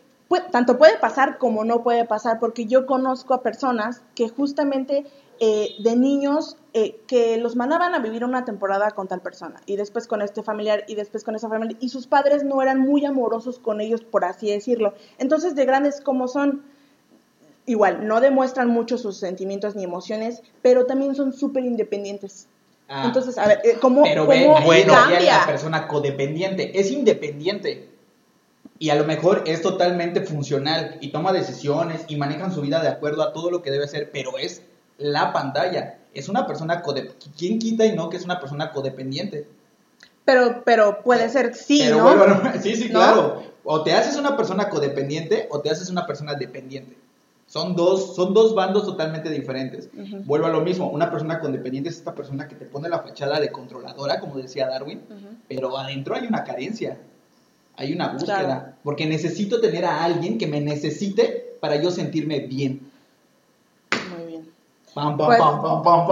Speaker 1: tanto puede pasar como no puede pasar? Porque yo conozco a personas que justamente eh, de niños eh, que los mandaban a vivir una temporada con tal persona y después con este familiar y después con esa familia y sus padres no eran muy amorosos con ellos, por así decirlo. Entonces, de grandes como son, igual, no demuestran mucho sus sentimientos ni emociones, pero también son súper independientes. Ah. Entonces, a ver, eh, ¿cómo,
Speaker 3: pero
Speaker 1: ¿cómo
Speaker 3: bueno, cambia? la persona codependiente, es independiente. Y a lo mejor es totalmente funcional y toma decisiones y manejan su vida de acuerdo a todo lo que debe ser, pero es la pantalla. Es una persona codependiente. ¿Quién quita y no que es una persona codependiente?
Speaker 1: Pero, pero puede ser sí, ¿no?
Speaker 3: sí, sí, claro. O te haces una persona codependiente o te haces una persona dependiente. Son dos, son dos bandos totalmente diferentes. Vuelvo a lo mismo, una persona codependiente es esta persona que te pone la fachada de controladora, como decía Darwin, pero adentro hay una carencia, hay una búsqueda, porque necesito tener a alguien que me necesite para yo sentirme bien.
Speaker 1: Pues,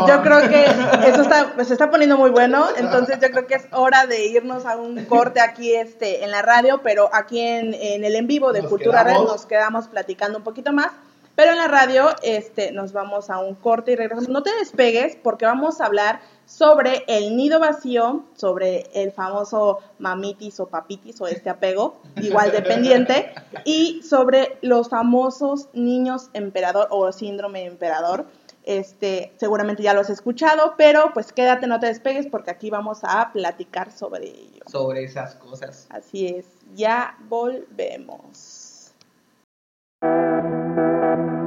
Speaker 1: yo creo que eso está, se está poniendo muy bueno, entonces yo creo que es hora de irnos a un corte aquí este, en la radio, pero aquí en, el en vivo de Cultura Red nos quedamos platicando un poquito más, pero en la radio este, nos vamos a un corte y regresamos. No te despegues porque vamos a hablar sobre el nido vacío, sobre el famoso mamitis o papitis o este apego, igual dependiente, y sobre los famosos niños emperador o síndrome emperador este, seguramente ya lo has escuchado, pero pues quédate, no te despegues porque aquí vamos a platicar sobre ello.
Speaker 3: Sobre esas cosas.
Speaker 1: Así es, ya volvemos.
Speaker 4: Entonces.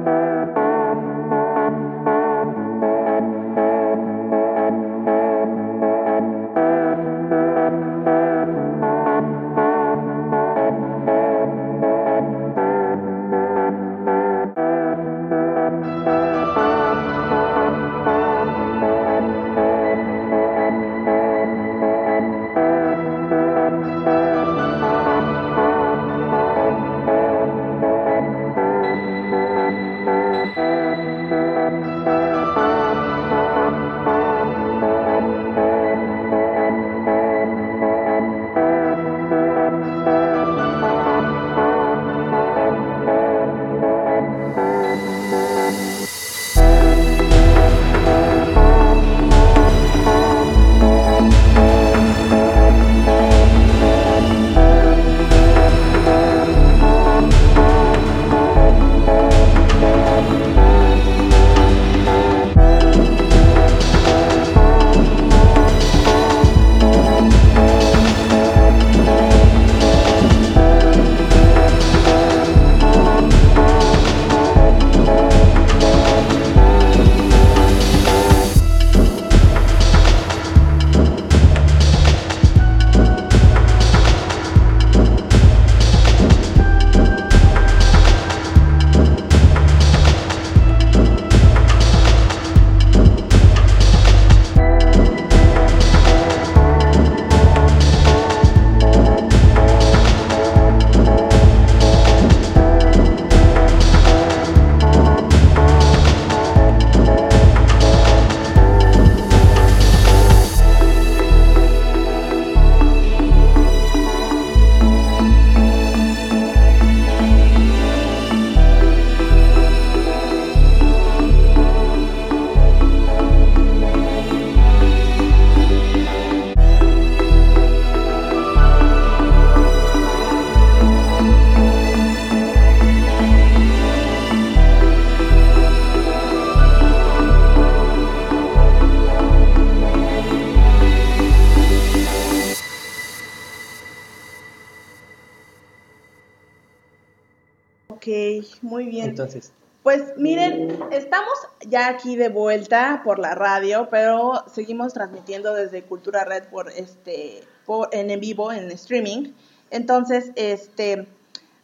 Speaker 1: Por la radio, pero seguimos transmitiendo desde Cultura Red por este en, vivo, en streaming. Entonces, este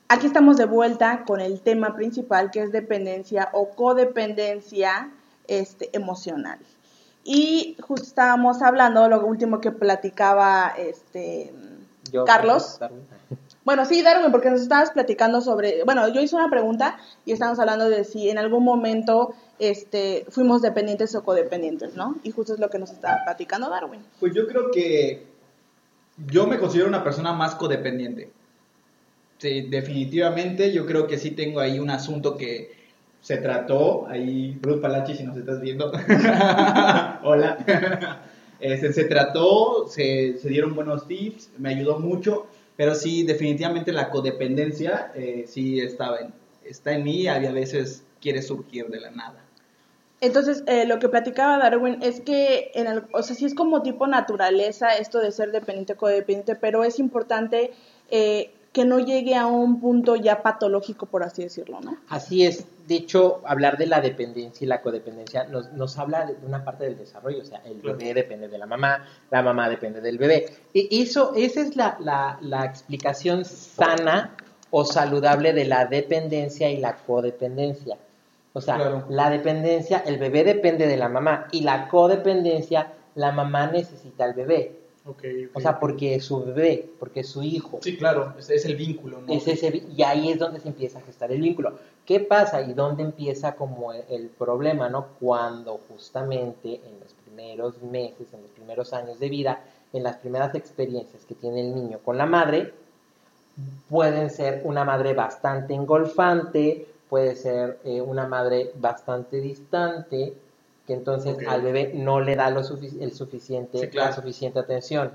Speaker 1: aquí estamos de vuelta con el tema principal que es dependencia o codependencia este, emocional. Y justo estábamos hablando, lo último que platicaba este,
Speaker 4: Yo,
Speaker 1: Carlos. Bueno, sí, Darwin, porque nos estabas platicando sobre, bueno, yo hice una pregunta y estábamos hablando de si en algún momento este, fuimos dependientes o codependientes, ¿no? Y justo es lo que nos estaba platicando Darwin.
Speaker 3: Pues yo creo que yo me considero una persona más codependiente. Sí, definitivamente yo creo que sí tengo ahí un asunto que se trató, ahí Ruth Palachi si nos estás viendo, hola, Este, se trató, se, se dieron buenos tips, me ayudó mucho, pero sí, definitivamente la codependencia eh, sí estaba en, está en mí y a veces quiere surgir de la nada.
Speaker 1: Entonces, eh, lo que platicaba Darwin es que, en el- o sea, sí es como tipo naturaleza esto de ser dependiente o codependiente, pero es importante eh, que no llegue a un punto ya patológico, por así decirlo, ¿no?
Speaker 4: Así es. De hecho, hablar de la dependencia y la codependencia nos, nos habla de una parte del desarrollo. O sea, el bebé depende de la mamá, la mamá depende del bebé. Y eso, esa es la, la, la explicación sana o saludable de la dependencia y la codependencia. O sea,
Speaker 3: Claro.
Speaker 4: la dependencia, el bebé depende de la mamá y la codependencia, la mamá necesita al bebé. O sea, porque es su bebé, porque es su hijo.
Speaker 3: Sí, claro, es, es el vínculo, ¿no?
Speaker 4: Es ese, y ahí es donde se empieza a gestar el vínculo. ¿Qué pasa y dónde empieza como el, el problema, no? Cuando justamente en los primeros meses, en los primeros años de vida, en las primeras experiencias que tiene el niño con la madre, pueden ser una madre bastante engolfante, puede ser eh, una madre bastante distante, que entonces al bebé no le da lo sufic- el suficiente,
Speaker 3: Sí, claro.
Speaker 4: la suficiente atención.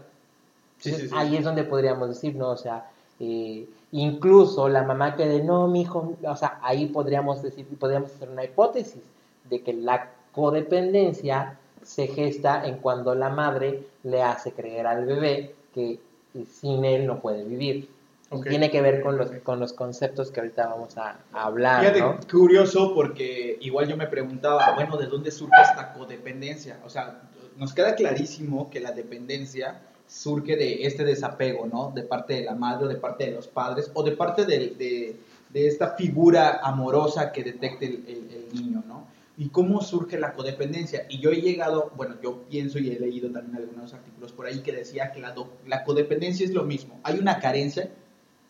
Speaker 3: Sí,
Speaker 4: Entonces,
Speaker 3: sí.
Speaker 4: Ahí es donde podríamos decir, ¿no? O sea, eh, incluso la mamá que de no, mi hijo, o sea, ahí podríamos decir, podríamos hacer una hipótesis de que la codependencia se gesta en cuando la madre le hace creer al bebé que eh, sin él no puede vivir. Y
Speaker 3: Ok.
Speaker 4: tiene que ver con los, con los conceptos que ahorita vamos a, a hablar,
Speaker 3: Fíjate,
Speaker 4: ¿no?
Speaker 3: curioso porque igual yo me preguntaba, bueno, ¿de dónde surge esta codependencia? O sea, nos queda clarísimo que la dependencia surge de este desapego, ¿no? De parte de la madre o de parte de los padres o de parte de, de- de esta figura amorosa que detecte el, el- el niño, ¿no? ¿Y cómo surge la codependencia? Y yo he llegado, bueno, yo pienso y he leído también algunos artículos por ahí que decía que la, do- la codependencia es lo mismo. Hay una carencia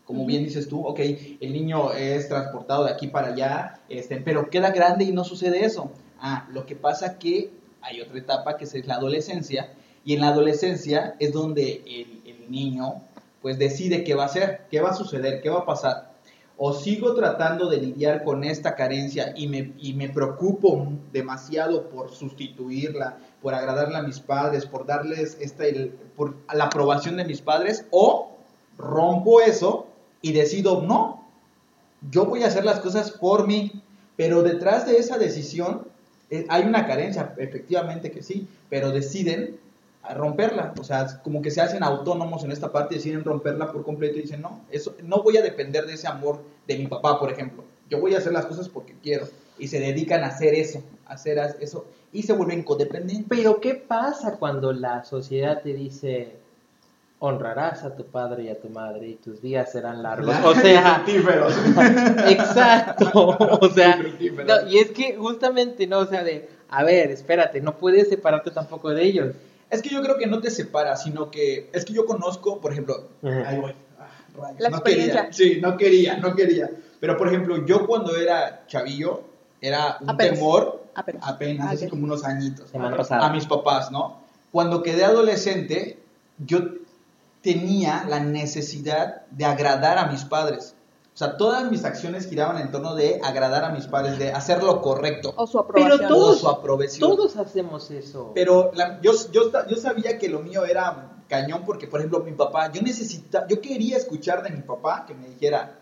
Speaker 3: como bien dices tú, ok, el niño es transportado de aquí para allá, este, pero queda grande y no sucede eso. Ah, lo que pasa que hay otra etapa que es la adolescencia, y en la adolescencia es donde el, el niño pues decide qué va a hacer, qué va a suceder, qué va a pasar. O sigo tratando de lidiar con esta carencia y me, y me preocupo demasiado por sustituirla, por agradarle a mis padres, por darles esta, el- por la aprobación de mis padres, o rompo eso y decido, no, yo voy a hacer las cosas por mí, pero detrás de esa decisión eh, hay una carencia, efectivamente que sí, pero deciden romperla, o sea, como que se hacen autónomos en esta parte, deciden romperla por completo y dicen, no, eso, no voy a depender de ese amor de mi papá, por ejemplo, yo voy a hacer las cosas porque quiero, y se dedican a hacer eso, a hacer eso, y se vuelven codependientes.
Speaker 4: Pero ¿qué pasa cuando la sociedad te dice honrarás a tu padre y a tu madre y tus días serán largos? O sea,
Speaker 3: Fructíferos.
Speaker 4: exacto. O sea, no, y es que justamente, ¿no? O sea, de, a ver, espérate, no puedes separarte tampoco de ellos.
Speaker 3: Es que yo creo que no te separa, sino que es que yo conozco, por ejemplo,
Speaker 4: Ujú.
Speaker 3: ahí voy, ah, rayos,
Speaker 1: La
Speaker 3: no
Speaker 1: experiencia.
Speaker 3: quería, sí, no quería, no quería. Pero por ejemplo, yo cuando era chavillo, era un
Speaker 1: Apenas.
Speaker 3: temor,
Speaker 1: Apenas.
Speaker 3: apenas,
Speaker 1: Ah,
Speaker 3: hace como unos añitos, a, a mis papás, ¿no? Cuando quedé adolescente, yo tenía la necesidad de agradar a mis padres. O sea, todas mis acciones giraban en torno de agradar a mis padres, de hacer lo correcto.
Speaker 1: O su aprobación.
Speaker 4: Pero todos-
Speaker 3: o su aprobación.
Speaker 4: Todos hacemos eso.
Speaker 3: Pero la- yo, yo, yo sabía que lo mío era cañón porque, por ejemplo, mi papá, yo necesitaba, yo quería escuchar de mi papá que me dijera,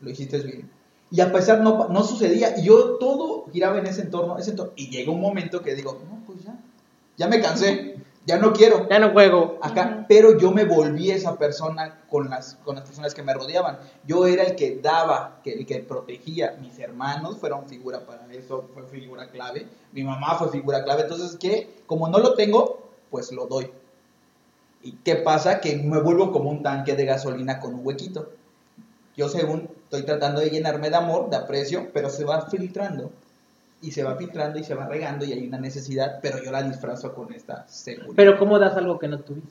Speaker 3: lo hiciste bien. Y a pesar no, no sucedía, y yo todo giraba en ese entorno, ese entorno, y llegó un momento que digo, no, pues ya, ya me cansé, ya no quiero
Speaker 4: ya no juego.
Speaker 3: acá, pero yo me volví esa persona con las, con las personas que me rodeaban. Yo era el que daba, que, el que protegía. Mis hermanos fueron figura para eso, fue figura clave. Mi mamá fue figura clave. Entonces, que Como no lo tengo, pues lo doy. ¿Y qué pasa? Que me vuelvo como un tanque de gasolina con un huequito. Yo según estoy tratando de llenarme de amor, de aprecio, pero se va filtrando. Y se va filtrando y se va regando y hay una necesidad, pero yo la disfrazo con esta seguridad.
Speaker 4: Pero ¿cómo das algo que no tuviste?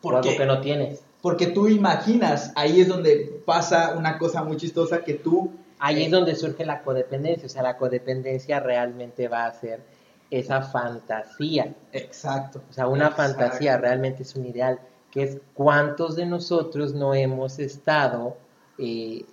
Speaker 3: ¿Por
Speaker 4: o algo que no tienes.
Speaker 3: Porque tú imaginas, ahí es donde pasa una cosa muy chistosa que tú...
Speaker 4: Ahí
Speaker 3: eh,
Speaker 4: es donde surge la codependencia. O sea, la codependencia realmente va a ser esa fantasía.
Speaker 3: Exacto.
Speaker 4: O sea, una
Speaker 3: Exacto.
Speaker 4: fantasía realmente es un ideal, que es cuántos de nosotros no hemos estado eh,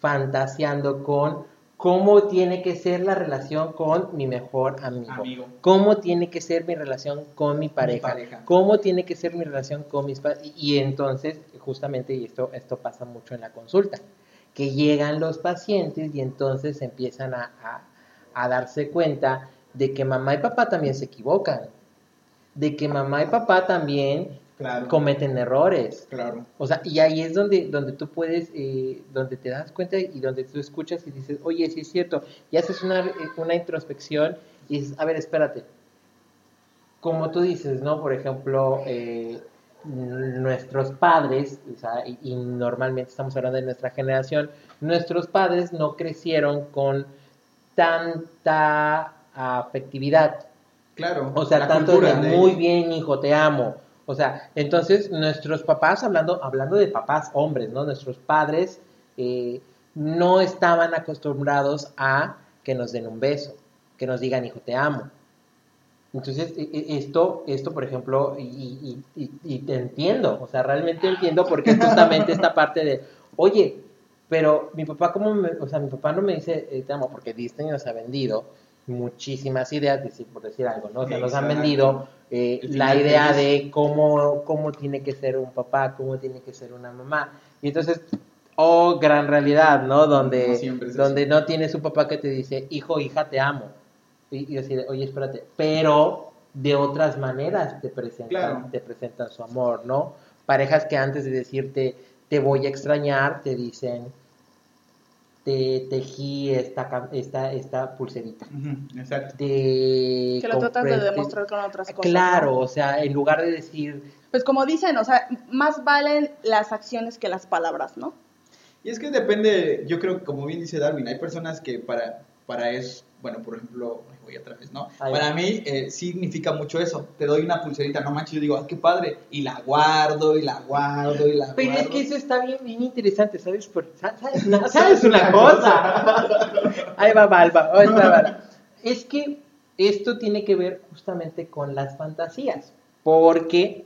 Speaker 4: fantaseando con cómo tiene que ser la relación con mi mejor amigo,
Speaker 3: Amigo.
Speaker 4: cómo tiene que ser mi relación con mi pareja,
Speaker 3: pareja.
Speaker 4: cómo tiene que ser mi relación con mis padres. Y, y entonces, justamente, y esto, esto pasa mucho en la consulta, que llegan los pacientes y entonces empiezan a, a- a darse cuenta de que mamá y papá también se equivocan, de que mamá y papá también
Speaker 3: Claro.
Speaker 4: cometen errores.
Speaker 3: Claro.
Speaker 4: O sea, y ahí es donde, donde tú puedes, eh, donde te das cuenta y donde tú escuchas y dices, oye, sí es cierto, y haces una, eh, una introspección y dices, a ver, espérate. Como tú dices, ¿no? Por ejemplo, eh, nuestros padres, o sea, y, y normalmente estamos hablando de nuestra generación, nuestros padres no crecieron con tanta afectividad.
Speaker 3: Claro.
Speaker 4: O sea, tanto de muy bien, hijo, te amo. O sea, entonces nuestros papás, hablando, hablando de papás hombres, ¿no? Nuestros padres eh, no estaban acostumbrados a que nos den un beso, que nos digan, hijo, te amo. Entonces, e- e- esto, esto por ejemplo, y, y- y- y te entiendo, o sea, realmente entiendo porque justamente esta parte de, oye, pero mi papá, ¿cómo me, o sea, mi papá no me dice, eh, te amo, porque Disney nos ha vendido muchísimas ideas, decir, por decir algo, ¿no? O sea, nos han vendido eh, la idea de cómo, cómo tiene que ser un papá, cómo tiene que ser una mamá. Y entonces, oh, gran realidad, ¿no? Donde
Speaker 3: es
Speaker 4: donde no tienes un papá que te dice, hijo, hija, te amo. Y, y así de, oye, espérate, pero de otras maneras te presentan,
Speaker 3: Claro.
Speaker 4: te presentan su amor, ¿no? Parejas que antes de decirte, te voy a extrañar, te dicen, te tejí esta, esta, esta pulserita.
Speaker 3: Exacto.
Speaker 1: Que lo tratas de demostrar con otras cosas.
Speaker 4: Claro,
Speaker 1: ¿no?
Speaker 4: o sea, en lugar de decir,
Speaker 1: Pues como dicen, o sea, más valen las acciones que las palabras, ¿no?
Speaker 3: Y es que depende, yo creo que como bien dice Darwin, hay personas que para, para eso, bueno, por ejemplo, ay, voy otra vez, ¿no? Para mí eh, significa mucho eso. Te doy una pulserita, no manches, yo digo, ah, qué padre, y la guardo, y la guardo, y la
Speaker 4: Pero
Speaker 3: guardo.
Speaker 4: es que eso está bien, bien interesante, ¿sabes? Por- sa- ¿Sabes, una- ¿sabes una cosa? Ahí va Balba, ahí está. Es que esto tiene que ver justamente con las fantasías, porque,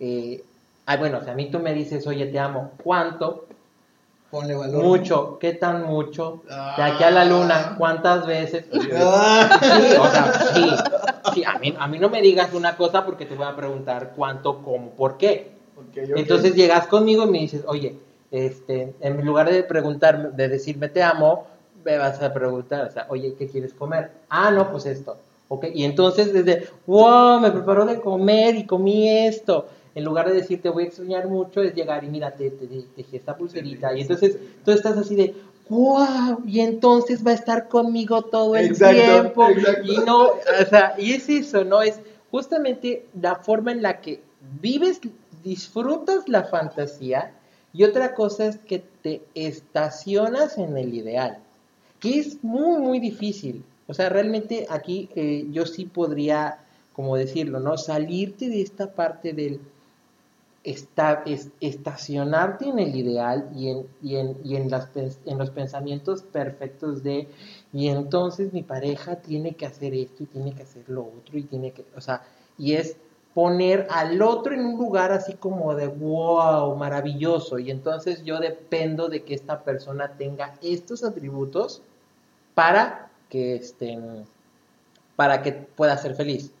Speaker 4: eh, ah, bueno, o sea, a mí tú me dices, oye, te amo, ¿cuánto?
Speaker 3: Ponle valor.
Speaker 4: Mucho, ¿qué tan mucho? De aquí a la luna, ¿cuántas veces?
Speaker 3: Ah.
Speaker 4: Sí, o sea, sí, sí, a mí, a mí no me digas una cosa porque te voy a preguntar cuánto, cómo, por qué. Entonces llegas conmigo y me dices, oye, este, en lugar de preguntarme, de decirme te amo, me vas a preguntar, o sea, oye, ¿qué quieres comer? Ah, no, pues esto. Ok, y entonces desde, wow, me preparó de comer y comí esto. En lugar de decir te voy a extrañar mucho, es llegar y mira, te, te, esta pulserita. Y entonces tú estás así de, wow, y entonces va a estar conmigo todo el
Speaker 3: Exacto,
Speaker 4: tiempo.
Speaker 3: exacto.
Speaker 4: Y no, o sea, y es eso, ¿no? Es justamente la forma en la que vives, disfrutas la fantasía y otra cosa es que te estacionas en el ideal, que es muy, muy difícil. O sea, realmente aquí eh, yo sí podría, como decirlo, ¿no? Salirte de esta parte del esta- es- estacionarte en el ideal y en, y en, y en, las, en los pensamientos perfectos de, y entonces mi pareja tiene que hacer esto y tiene que hacer lo otro y tiene que, o sea, y es poner al otro en un lugar así como de wow, maravilloso, y entonces yo dependo de que esta persona tenga estos atributos para que estén, para que pueda ser feliz.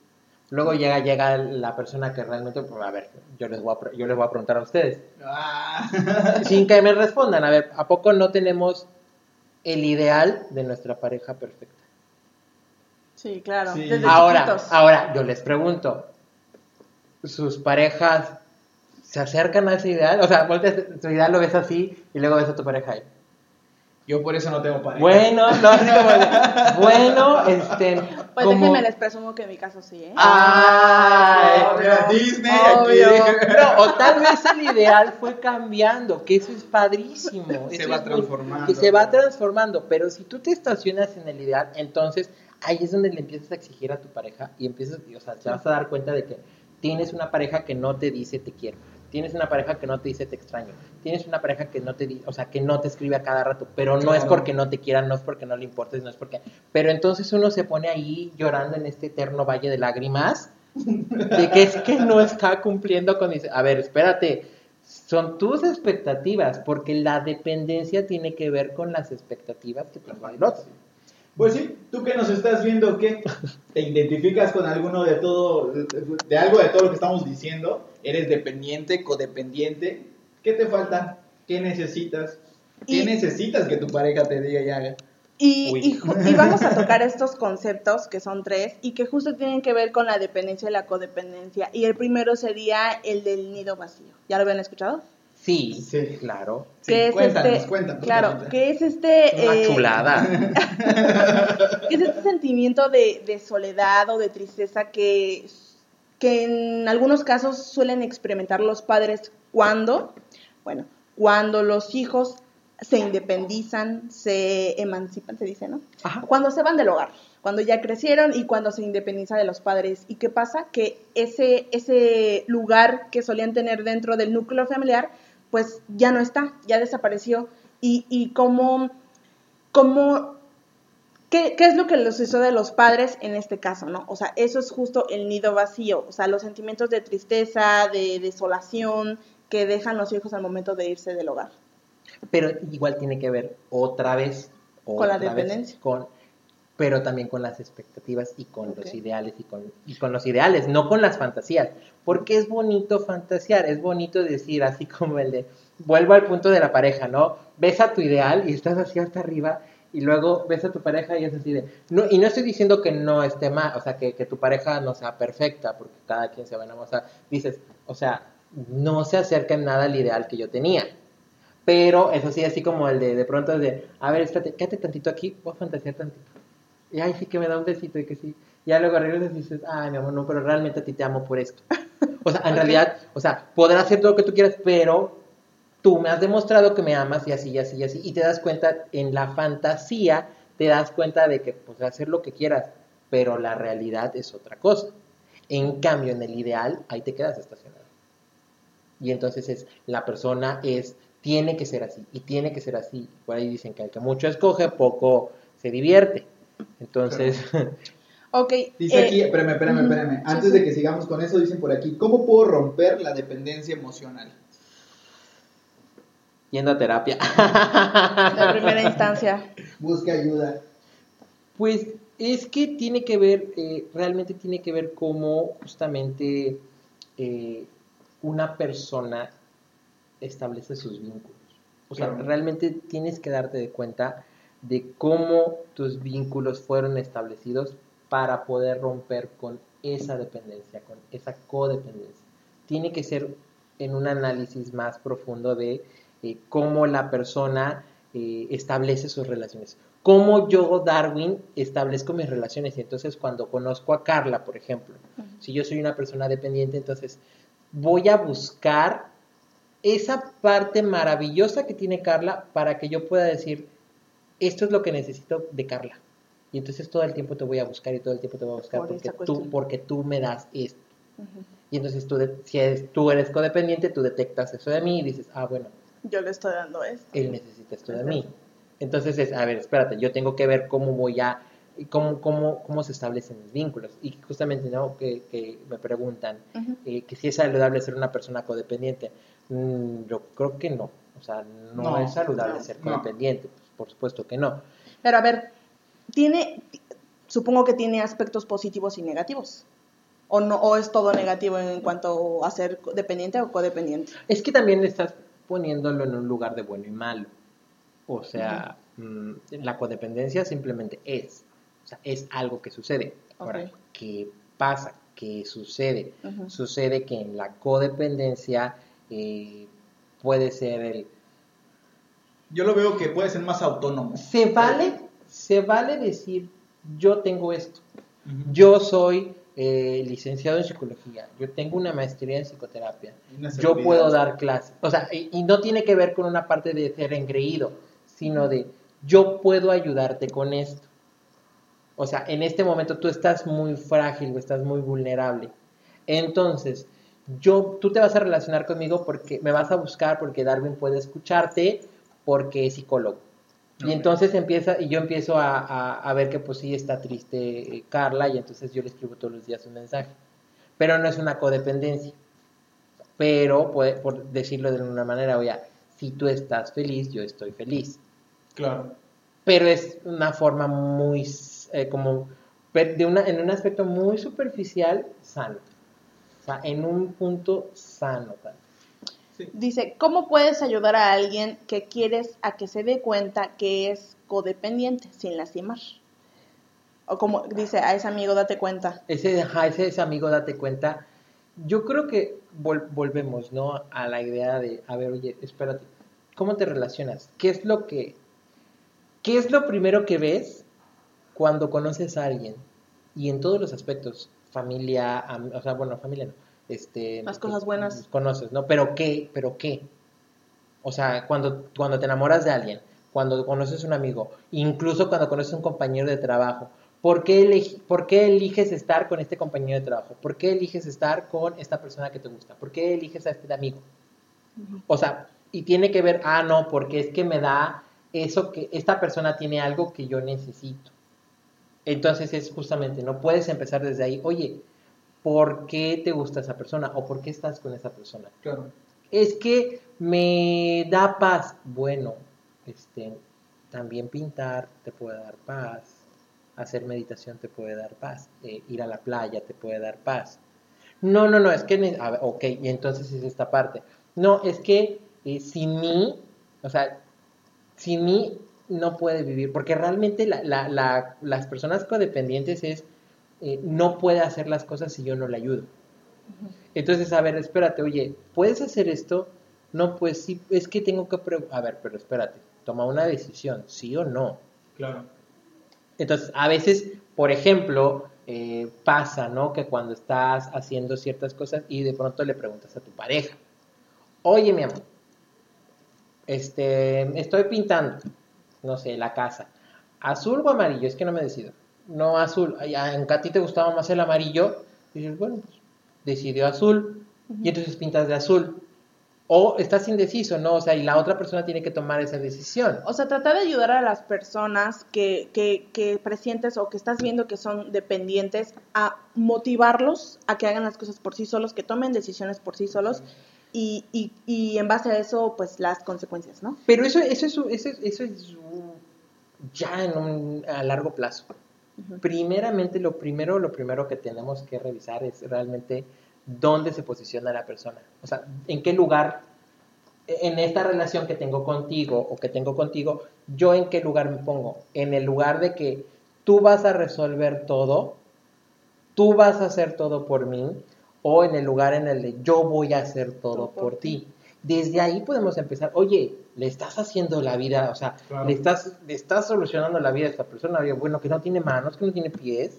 Speaker 4: Luego llega, llega la persona que realmente, pues, a ver, yo les voy a, yo les voy a preguntar a ustedes,
Speaker 3: Ah.
Speaker 4: sin que me respondan, a ver, ¿a poco no tenemos el ideal de nuestra pareja perfecta?
Speaker 1: Sí, claro.
Speaker 3: Sí.
Speaker 1: Desde
Speaker 4: Ahora,
Speaker 1: chiquitos.
Speaker 4: ahora, yo les pregunto, ¿sus parejas se acercan a ese ideal? O sea, volteas, tu ideal lo ves así y luego ves a tu pareja ahí.
Speaker 3: Yo por eso no tengo pareja.
Speaker 4: Bueno, no, así como de, bueno, este,
Speaker 1: Pues
Speaker 4: como-
Speaker 1: déjenme les presumo que en mi caso sí, ¿eh?
Speaker 4: Ay,
Speaker 3: Oh, mira, Disney
Speaker 1: Obvio.
Speaker 3: aquí.
Speaker 4: No, o tal vez el ideal fue cambiando, que eso es padrísimo.
Speaker 3: Se
Speaker 4: eso
Speaker 3: va
Speaker 4: es muy-
Speaker 3: transformando.
Speaker 4: Que se va transformando, pero si tú te estacionas en el ideal, entonces ahí es donde le empiezas a exigir a tu pareja y empiezas, o sea, te vas a dar cuenta de que tienes una pareja que no te dice te quiero. Tienes una pareja que no te dice te extraño. Tienes una pareja que no te o sea, que no te escribe a cada rato, pero no es
Speaker 3: Claro.
Speaker 4: porque no te quiera, no es porque no le importes, no es porque. Pero entonces uno se pone ahí llorando en este eterno valle de lágrimas de que es que no está cumpliendo con a ver, espérate, son tus expectativas, porque la dependencia tiene que ver con las expectativas que tengo del otro.
Speaker 3: Pues sí, tú que nos estás viendo, ¿qué? ¿Te identificas con alguno de todo, de algo de todo lo que estamos diciendo? ¿Eres dependiente, codependiente? ¿Qué te falta? ¿Qué necesitas? ¿Qué
Speaker 1: Y-
Speaker 3: necesitas que tu pareja te diga y haga?
Speaker 1: Y, y y vamos a tocar estos conceptos, que son tres, y que justo tienen que ver con la dependencia y la codependencia. Y el primero sería el del nido vacío. ¿Ya lo habían escuchado?
Speaker 4: Sí,
Speaker 3: Sí.
Speaker 4: claro.
Speaker 3: Sí,
Speaker 1: que es
Speaker 3: cuéntanos,
Speaker 1: este,
Speaker 3: cuéntanos,
Speaker 1: Claro, que es este...
Speaker 4: Una
Speaker 1: eh,
Speaker 4: chulada.
Speaker 1: es este sentimiento de, de soledad o de tristeza que, que en algunos casos suelen experimentar los padres cuando, bueno, cuando los hijos se independizan, se emancipan, se dice, ¿no?
Speaker 4: Ajá.
Speaker 1: Cuando se van del hogar, cuando ya crecieron y cuando se independizan de los padres. ¿Y qué pasa? Que ese, ese lugar que solían tener dentro del núcleo familiar, pues ya no está, ya desapareció. Y, y como, como ¿Qué, ¿Qué es lo que les sucede a los padres en este caso, no? O sea, eso es justo el nido vacío, o sea, los sentimientos de tristeza, de desolación que dejan los hijos al momento de irse del hogar.
Speaker 4: Pero igual tiene que ver otra vez.
Speaker 1: Con la
Speaker 4: vez
Speaker 1: dependencia.
Speaker 4: con, pero también con las expectativas y con los ideales y con, y con los ideales, no con las fantasías. Porque es bonito fantasear, es bonito decir así como el de, vuelvo al punto de la pareja, ¿no? Ves a tu ideal y estás así hasta arriba y luego ves a tu pareja y es así de, no, y no estoy diciendo que no esté mal, o sea, que, que tu pareja no sea perfecta, porque cada quien se va a enamorar, dices, o sea, no se acerca en nada al ideal que yo tenía. Pero eso sí, así como el de de pronto de, a ver, espérate, quédate tantito aquí, voy a fantasear tantito. Y ay, sí que me da un besito y que sí. Ya luego regresas y dices, ay, mi amor, no, pero realmente a ti te amo por esto. O sea, en
Speaker 1: Ok.
Speaker 4: realidad, o sea, podrás hacer todo lo que tú quieras, pero tú me has demostrado que me amas y así, y así, y así. Y te das cuenta, en la fantasía, te das cuenta de que puedes hacer lo que quieras, pero la realidad es otra cosa. En cambio, en el ideal, ahí te quedas estacionado. Y entonces es, la persona es, tiene que ser así, y tiene que ser así. Por ahí dicen que el que mucho escoge, poco se divierte. Entonces,
Speaker 1: Ok.
Speaker 3: Dice
Speaker 1: eh,
Speaker 3: aquí, espérame, espérame, espérame.
Speaker 1: sí,
Speaker 3: Antes
Speaker 1: sí.
Speaker 3: de que sigamos con eso, dicen por aquí, ¿cómo puedo romper la dependencia emocional?
Speaker 4: Yendo a terapia.
Speaker 1: La primera instancia.
Speaker 3: Busca ayuda.
Speaker 4: Pues es que tiene que ver, eh, realmente tiene que ver cómo justamente eh, una persona establece sus vínculos. O sea,
Speaker 3: Claro.
Speaker 4: realmente tienes que darte de cuenta de cómo tus vínculos fueron establecidos para poder romper con esa dependencia, con esa codependencia. Tiene que ser en un análisis más profundo de eh, cómo la persona eh, establece sus relaciones. Cómo yo, Darwin, establezco mis relaciones. Y entonces cuando conozco a Carla, por ejemplo, si yo soy una persona dependiente, entonces voy a buscar esa parte maravillosa que tiene Carla para que yo pueda decir, esto es lo que necesito de Carla. Y entonces todo el tiempo te voy a buscar y todo el tiempo te voy a buscar
Speaker 1: Por
Speaker 4: porque tú, porque tú me das esto.
Speaker 1: Ujú.
Speaker 4: Y entonces tú, si eres, tú eres codependiente, tú detectas eso de mí y dices, ah, bueno,
Speaker 1: Yo le estoy dando esto.
Speaker 4: él necesita esto de mí. Entonces es, a ver, espérate, yo tengo que ver cómo voy a, cómo, cómo, cómo se establecen mis vínculos. Y justamente, ¿no? Que, que me preguntan eh, que si es saludable ser una persona codependiente. Mm, yo creo que no. O sea, no,
Speaker 3: No,
Speaker 4: es saludable
Speaker 1: no,
Speaker 4: ser
Speaker 3: no.
Speaker 4: codependiente. Pues, por supuesto que no.
Speaker 1: Pero a ver, tiene, supongo que tiene aspectos positivos y negativos. O no, o es todo negativo en cuanto a ser dependiente o codependiente.
Speaker 4: Es que también estás poniéndolo en un lugar de bueno y malo. O sea, mm, la codependencia simplemente es. O sea, es algo que sucede. Ahora. ¿qué pasa? ¿Qué sucede? Sucede que en la codependencia eh, puede ser el...
Speaker 3: Yo lo veo que puede ser más autónomo.
Speaker 4: Se vale, se vale decir, yo tengo esto. Yo soy eh, licenciado en psicología, yo tengo una maestría en psicoterapia, yo puedo dar clases. O sea, y, y no tiene que ver con una parte de ser engreído, sino de yo puedo ayudarte con esto. O sea, en este momento tú estás muy frágil o estás muy vulnerable. Entonces, yo, tú te vas a relacionar conmigo porque me vas a buscar porque Darwin puede escucharte porque es psicólogo. Y entonces empieza, y yo empiezo a, a- a ver que pues sí está triste eh, Carla, y entonces yo le escribo todos los días un mensaje. Pero no es una codependencia. Pero, puede- por decirlo de una manera, oye, si tú estás feliz, yo estoy feliz.
Speaker 3: Claro.
Speaker 4: Pero es una forma muy, eh, como, de una, en un aspecto muy superficial, sano. O sea, en un punto sano. tal.
Speaker 1: Dice, ¿cómo puedes ayudar a alguien que quieres a que se dé cuenta que es codependiente sin lastimar? O como dice, a ese amigo date cuenta.
Speaker 4: Ese, ajá, ese, ese amigo, date cuenta. Yo creo que vol- volvemos, ¿no? A la idea de, a ver, oye, espérate, ¿cómo te relacionas? ¿Qué es lo que, qué es lo primero que ves cuando conoces a alguien? Y en todos los aspectos, familia, am- o sea, bueno, familia no, este...
Speaker 1: Las cosas buenas.
Speaker 4: Conoces, ¿no? Pero qué, pero qué. O sea, cuando, cuando te enamoras de alguien, cuando conoces un amigo, incluso cuando conoces un compañero de trabajo, ¿por qué, ¿por qué eliges estar con este compañero de trabajo? ¿Por qué eliges estar con esta persona que te gusta? ¿Por qué eliges a este amigo? O sea, y tiene que ver, ah, no, porque es que me da eso que esta persona tiene algo que yo necesito. Entonces es justamente, no puedes empezar desde ahí, oye, ¿por qué te gusta esa persona? ¿O por qué estás con esa persona?
Speaker 3: Claro.
Speaker 4: es que me da paz. Bueno, este, también pintar te puede dar paz, hacer meditación te puede dar paz, eh, ir a la playa te puede dar paz. No, no, no, es que, a ver, ok, y entonces es esta parte. No, es que eh, sin mí, o sea, sin mí no puede vivir, porque realmente la- la- la- las personas codependientes es, eh, no puede hacer las cosas si yo no le ayudo. Entonces, a ver, espérate, oye, ¿puedes hacer esto? No, pues sí, es que tengo que... pre- A ver, pero espérate, toma una decisión, sí o no.
Speaker 3: Claro.
Speaker 4: Entonces, a veces, por ejemplo, eh, pasa, ¿no? Que cuando estás haciendo ciertas cosas y de pronto le preguntas a tu pareja, oye, mi amor, este, estoy pintando, no sé, la casa, azul o amarillo, es que no me decido. No azul, Ay, a a ti te gustaba más el amarillo, y dices, bueno, pues decidió azul, y entonces pintas de azul. O estás indeciso, ¿no? O sea, y la otra persona tiene que tomar esa decisión.
Speaker 1: O sea, tratar de ayudar a las personas que, que, que presientes o que estás viendo que son dependientes a motivarlos a que hagan las cosas por sí solos, que tomen decisiones por sí solos y, y, y en base a eso, pues las consecuencias, ¿no?
Speaker 4: Pero eso, eso, es, eso, es- eso es ya en un, a largo plazo. Primeramente, lo primero, lo primero que tenemos que revisar es realmente dónde se posiciona la persona. O sea, en qué lugar, en esta relación que tengo contigo o que tengo contigo, yo en qué lugar me pongo. En el lugar de que tú vas a resolver todo, tú vas a hacer todo por mí, o en el lugar en el de yo voy a hacer todo
Speaker 1: Todo por
Speaker 4: por ti. Desde ahí podemos empezar, oye, le estás haciendo la vida, o sea,
Speaker 3: Claro.
Speaker 4: le, estás, le estás solucionando la vida a esta persona, bueno, que no tiene manos, que no tiene pies.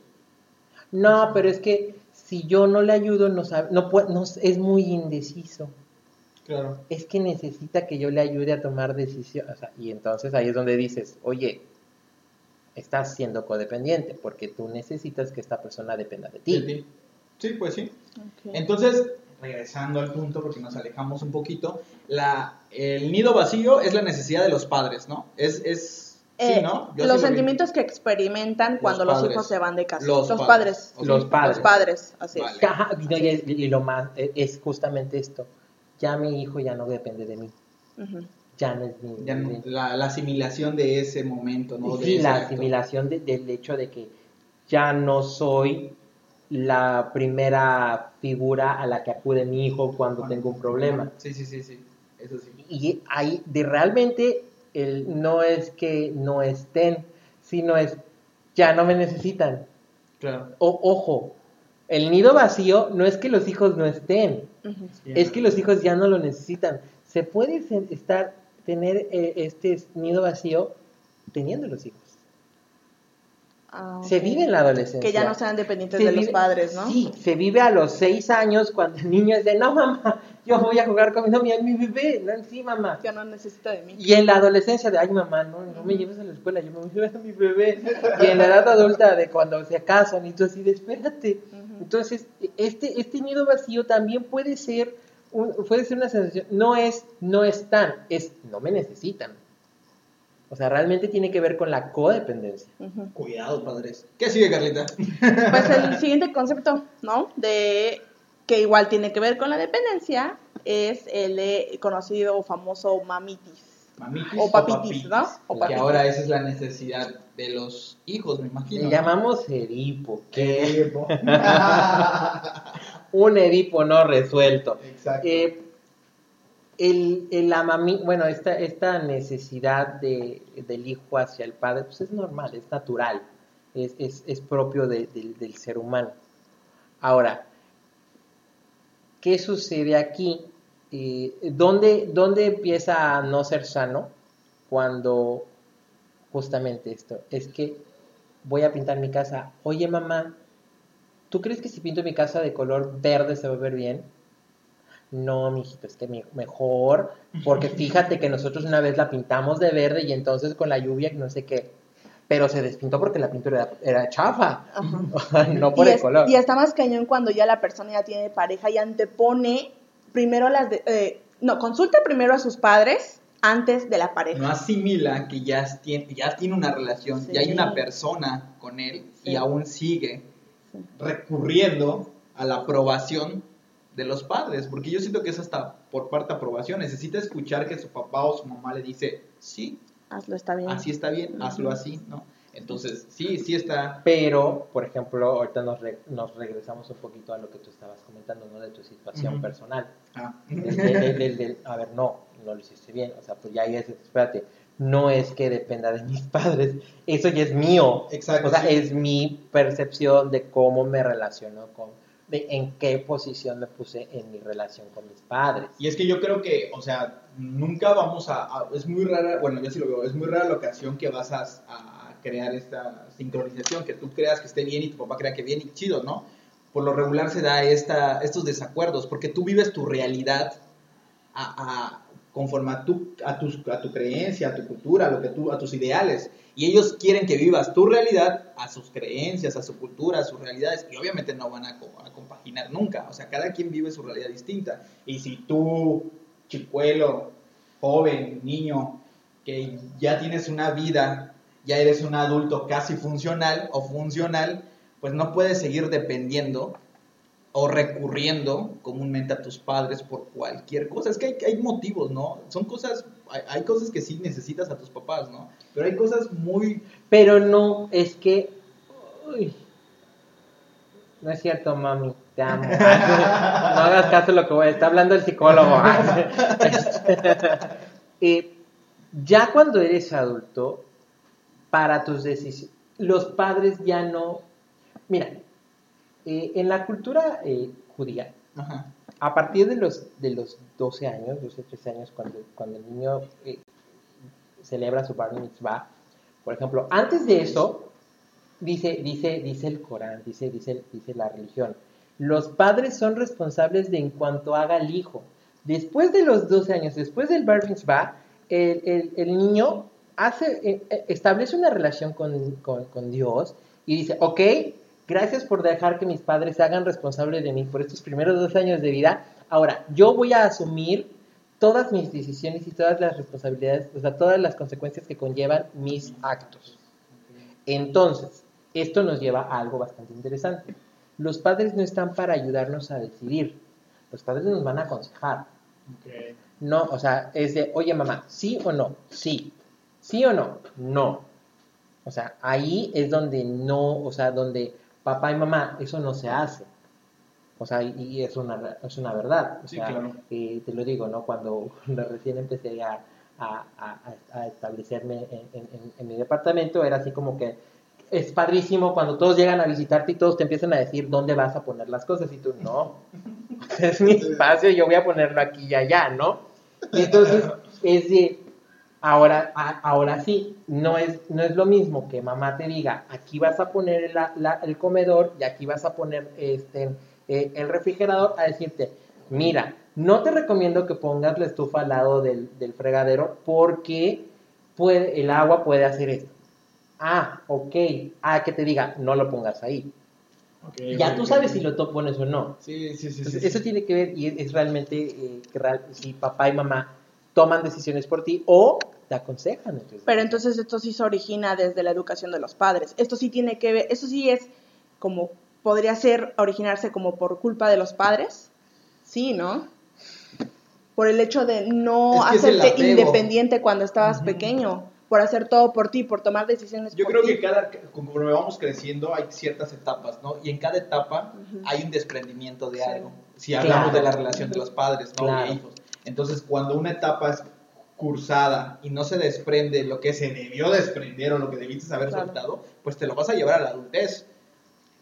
Speaker 4: No, pero es que si yo no le ayudo, no sabe, no puede, no, es muy indeciso.
Speaker 3: Claro.
Speaker 4: Es que necesita que yo le ayude a tomar decisiones. O sea, y entonces ahí es donde dices, oye, estás siendo codependiente porque tú necesitas que esta persona dependa de ti.
Speaker 3: De ti. Sí, pues sí. Entonces, regresando al punto, porque nos alejamos un poquito, la, el nido vacío es la necesidad de los padres, ¿no? Es, es sí,
Speaker 1: Eh,
Speaker 3: ¿no? Yo
Speaker 1: los
Speaker 3: sí lo vi.
Speaker 1: sentimientos que experimentan
Speaker 3: Los
Speaker 1: cuando los hijos se van de casa.
Speaker 3: Los
Speaker 1: Los,
Speaker 3: padres.
Speaker 4: Los padres.
Speaker 1: Los padres, así
Speaker 3: Vale.
Speaker 1: es.
Speaker 4: Ajá, y, lo más eh, es justamente esto. Ya mi hijo ya no depende de mí. Ya no es mi.
Speaker 3: Ya no- la, la asimilación de ese momento, ¿no?
Speaker 4: Sí, la
Speaker 3: acto.
Speaker 4: asimilación de- del hecho de que ya no soy la primera figura a la que acude mi hijo cuando tengo un problema.
Speaker 3: Sí, sí, sí, sí. Eso sí.
Speaker 4: Y ahí, de realmente, el, no es que no estén, sino es, ya no me necesitan.
Speaker 3: Claro.
Speaker 4: O, ojo, el nido vacío no es que los hijos no estén, es que los hijos ya no lo necesitan. Se puede estar, tener eh, este nido vacío teniendo los hijos.
Speaker 1: Ah,
Speaker 4: Se vive en la adolescencia.
Speaker 1: Que ya no sean dependientes
Speaker 4: Se
Speaker 1: de los padres, ¿no?
Speaker 4: Sí, se vive a los seis años cuando el niño es de, no mamá, yo voy a jugar con mi, no, mi, mi bebé, no, sí mamá.
Speaker 1: Que no necesita de mí.
Speaker 4: Y en la adolescencia de, ay mamá, no, no me lleves a la escuela, yo me voy a llevar a mi bebé. Y en la edad adulta de cuando se casan y tú así de, espérate. Entonces, este, este nido vacío también puede ser, un- puede ser una sensación, no es, no están, es, no me necesitan. O sea, realmente tiene que ver con la codependencia.
Speaker 3: Cuidado, padres. ¿Qué sigue, Carlita?
Speaker 1: Pues el siguiente concepto, ¿no? De que igual tiene que ver con la dependencia es el de conocido o famoso mamitis.
Speaker 3: Mamitis
Speaker 1: O papitis, ¿no? O
Speaker 3: Que
Speaker 1: papitis.
Speaker 3: ahora esa es la necesidad de los hijos, me imagino.
Speaker 4: Le llamamos Edipo, que
Speaker 3: Edipo.
Speaker 4: un Edipo no resuelto.
Speaker 3: Exacto.
Speaker 4: Eh, el, el amami- bueno, esta, esta necesidad de, del hijo hacia el padre, pues es normal, es natural, es, es, es propio de- del- del ser humano. Ahora, ¿qué sucede aquí? Eh, ¿dónde, ¿Dónde empieza a no ser sano? Cuando justamente esto, es que voy a pintar mi casa, oye mamá, ¿tú crees que si pinto mi casa de color verde se va a ver bien? No, mijito, es que mi- mejor, porque fíjate que nosotros una vez la pintamos de verde y entonces con la lluvia no sé qué, pero se despintó porque la pintura era, era chafa, no por
Speaker 1: y,
Speaker 4: el
Speaker 1: es-
Speaker 4: color.
Speaker 1: y está más cañón cuando ya la persona ya tiene pareja y antepone primero las de, eh, no, consulta primero a sus padres antes de la pareja.
Speaker 3: no asimila que ya tiene, ya tiene una relación,
Speaker 1: Sí.
Speaker 3: ya hay una persona con él
Speaker 1: Sí.
Speaker 3: y aún sigue recurriendo a la aprobación de los padres, porque yo siento que es hasta por parte de aprobación, necesita escuchar que su papá o su mamá le dice, sí,
Speaker 1: Hazlo, está bien.
Speaker 3: así está bien, hazlo así, ¿no? Entonces, sí, sí está,
Speaker 4: Pero, por ejemplo, ahorita nos, re- nos regresamos un poquito a lo que tú estabas comentando, ¿no? De tu situación
Speaker 3: Ujú.
Speaker 4: personal.
Speaker 3: ah,
Speaker 4: Del- del- del- del- a ver, no, no lo hiciste bien. O sea, pues ya ahí es, espérate, no es que dependa de mis padres, eso ya es mío.
Speaker 3: Exacto,
Speaker 4: O sea,
Speaker 3: sí.
Speaker 4: es mi percepción de cómo me relaciono con, de en qué posición me puse en mi relación con mis padres.
Speaker 3: Y es que yo creo que, o sea, nunca vamos a, es muy rara, bueno, yo sí lo veo, es muy rara la ocasión que vas a, crear esta sincronización, que tú creas que esté bien y tu papá crea que bien y chido, ¿no? Por lo regular se da esta, estos desacuerdos, porque tú vives tu realidad a- conforme a tu, a, tus, a tu creencia, a tu cultura, a, lo que tú, a tus ideales. Y ellos quieren que vivas tu realidad a sus creencias, a su cultura, a sus realidades, y obviamente no van a, a compaginar nunca. O sea, cada quien vive su realidad distinta. Y si tú, chicuelo, joven, niño, que ya tienes una vida, ya eres un adulto casi funcional o funcional, pues no puedes seguir dependiendo o recurriendo comúnmente a tus padres por cualquier cosa. Es que hay, hay motivos, ¿no? Son cosas, hay, hay cosas que sí necesitas a tus papás, ¿no? Pero hay cosas muy...
Speaker 4: Pero no, es que. uy, no es cierto, mami, te amo. no hagas caso de lo que voy a Está hablando el psicólogo. Eh, ya cuando eres adulto, para tus decisiones, los padres ya no. Mira, eh, en la cultura eh, judía,
Speaker 3: Ajá.
Speaker 4: a partir de los, de los 12 años, 12, 13 años, cuando, cuando el niño eh, celebra su bar mitzvah, por ejemplo, antes de eso, dice, dice, dice el Corán, dice, dice, dice la religión, los padres son responsables de en cuanto haga el hijo. Después de los 12 años, después del bar mitzvah, el, el- el niño hace, eh, eh, establece una relación con, con- con Dios y dice, ok, gracias por dejar que mis padres se hagan responsables de mí por estos primeros dos años de vida. Ahora, yo voy a asumir todas mis decisiones y todas las responsabilidades, o sea, todas las consecuencias que conllevan mis actos. Entonces, esto nos lleva a algo bastante interesante. Los padres no están para ayudarnos a decidir. Los padres nos van a aconsejar. No, o sea, es de, oye mamá, ¿sí o no? Sí. ¿Sí o no? No. O sea, ahí es donde no, o sea, donde papá y mamá, eso no se hace. O sea, y, y es, una, es una verdad. O
Speaker 3: Sí,
Speaker 4: sea,
Speaker 3: claro.
Speaker 4: eh, te lo digo, ¿no? Cuando, cuando recién empecé a, a- a- a establecerme en, en- en- en mi departamento, era así como que es padrísimo cuando todos llegan a visitarte y todos te empiezan a decir dónde vas a poner las cosas y tú, no, es mi espacio, yo voy a ponerlo aquí y allá, ¿no? Y entonces es de, Ahora, a- ahora sí, no es, no es lo mismo que mamá te diga, aquí vas a poner la- la- el comedor y aquí vas a poner este, eh, el refrigerador, a decirte, mira, no te recomiendo que pongas la estufa al lado del, del fregadero porque puede, el agua puede hacer esto. Ah, ok. Ah, que te diga, no lo pongas ahí. Ya tú sabes si lo pones o no.
Speaker 3: Sí, sí, sí.
Speaker 4: Entonces,
Speaker 3: sí.
Speaker 4: eso tiene que ver y es, es realmente eh, que real- si papá y mamá toman decisiones por ti o te aconsejan. entonces.
Speaker 1: Pero entonces esto sí se origina desde la educación de los padres. Esto sí tiene que ver, eso sí es como, podría ser originarse como por culpa de los padres. Sí, ¿no? Por el hecho de no
Speaker 3: Es que
Speaker 1: hacerte independiente cuando estabas
Speaker 4: Ujú.
Speaker 1: pequeño, por hacer todo por ti, por tomar decisiones
Speaker 3: Yo
Speaker 1: por
Speaker 3: creo
Speaker 1: ti.
Speaker 3: que cada, conforme vamos creciendo hay ciertas etapas, ¿no? Y en cada etapa
Speaker 1: Ujú.
Speaker 3: hay un desprendimiento de
Speaker 1: Sí.
Speaker 3: algo. Si hablamos
Speaker 4: Claro.
Speaker 3: de la relación de los padres, ¿no?
Speaker 4: Claro.
Speaker 3: Y hijos. Entonces, cuando una etapa es cursada y no se desprende lo que se debió desprender o lo que debiste haber
Speaker 1: Claro.
Speaker 3: soltado, pues te lo vas a llevar a la adultez.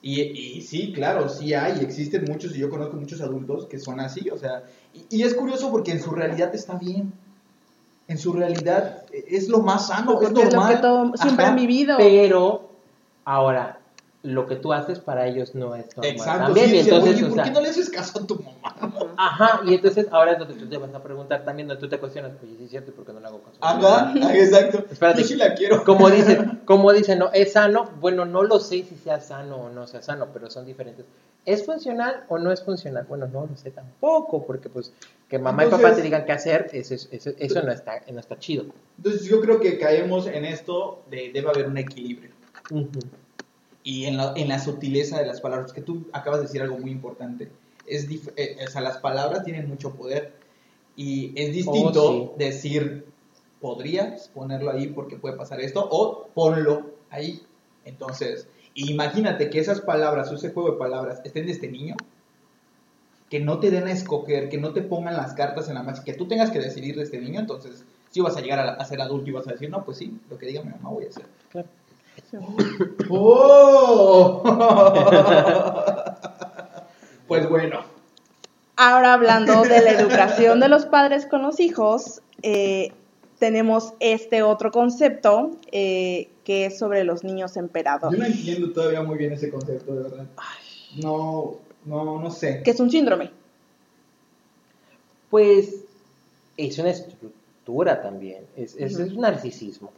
Speaker 3: Y, y sí, claro, sí hay, existen muchos, y yo conozco muchos adultos que son así, o sea, y, y es curioso porque en su realidad está bien. En su realidad eh, es lo más sano, es
Speaker 1: Porque es lo
Speaker 3: normal.
Speaker 1: que todo, siempre
Speaker 3: Ajá.
Speaker 1: han vivido.
Speaker 4: Pero ahora, lo que tú haces para ellos no es normal.
Speaker 3: Exacto,
Speaker 4: también,
Speaker 3: sí,
Speaker 4: y
Speaker 3: decía,
Speaker 4: entonces,
Speaker 3: oye,
Speaker 4: o
Speaker 3: ¿por
Speaker 4: sea,
Speaker 3: qué no le haces caso a tu mamá?
Speaker 4: Ajá, y entonces ahora es donde tú te vas a preguntar también, donde tú te cuestionas, oye, sí es cierto, ¿y ¿por qué no le hago caso?
Speaker 3: Ajá, exacto.
Speaker 4: Espérate.
Speaker 3: Yo sí la quiero.
Speaker 4: Como dicen, como dicen, no, ¿es sano? Bueno, no lo sé si sea sano o no sea sano, pero son diferentes. ¿Es funcional o no es funcional? Bueno, no lo sé tampoco, porque pues que mamá y papá te digan qué hacer, eso, es- eso, eso no, está, no está chido.
Speaker 3: Entonces yo creo que caemos en esto de debe haber un equilibrio.
Speaker 4: Ujú.
Speaker 3: Y en la, en la sutileza de las palabras, que tú acabas de decir algo muy importante. Es eh, o sea, las palabras tienen mucho poder. Y es distinto
Speaker 4: Oh, sí.
Speaker 3: decir, podrías ponerlo ahí porque puede pasar esto, o ponlo ahí. Entonces, imagínate que esas palabras, ese juego de palabras, estén de este niño, que no te den a escoger, que no te pongan las cartas en la mesa, que tú tengas que decidir de este niño, entonces, si vas a llegar a, a ser adulto y vas a decir, no, pues sí, lo que diga mi mamá voy a hacer.
Speaker 4: Claro.
Speaker 3: ¡Oh! pues bueno,
Speaker 1: Ahora hablando de la educación de los padres con los hijos, eh, tenemos este otro concepto eh, que es sobre los niños
Speaker 3: yo
Speaker 1: emperadores,
Speaker 3: no entiendo todavía muy bien ese concepto, de verdad. No, no, no sé.
Speaker 1: que es un síndrome.
Speaker 4: Pues es una estructura también, es, es un narcisismo.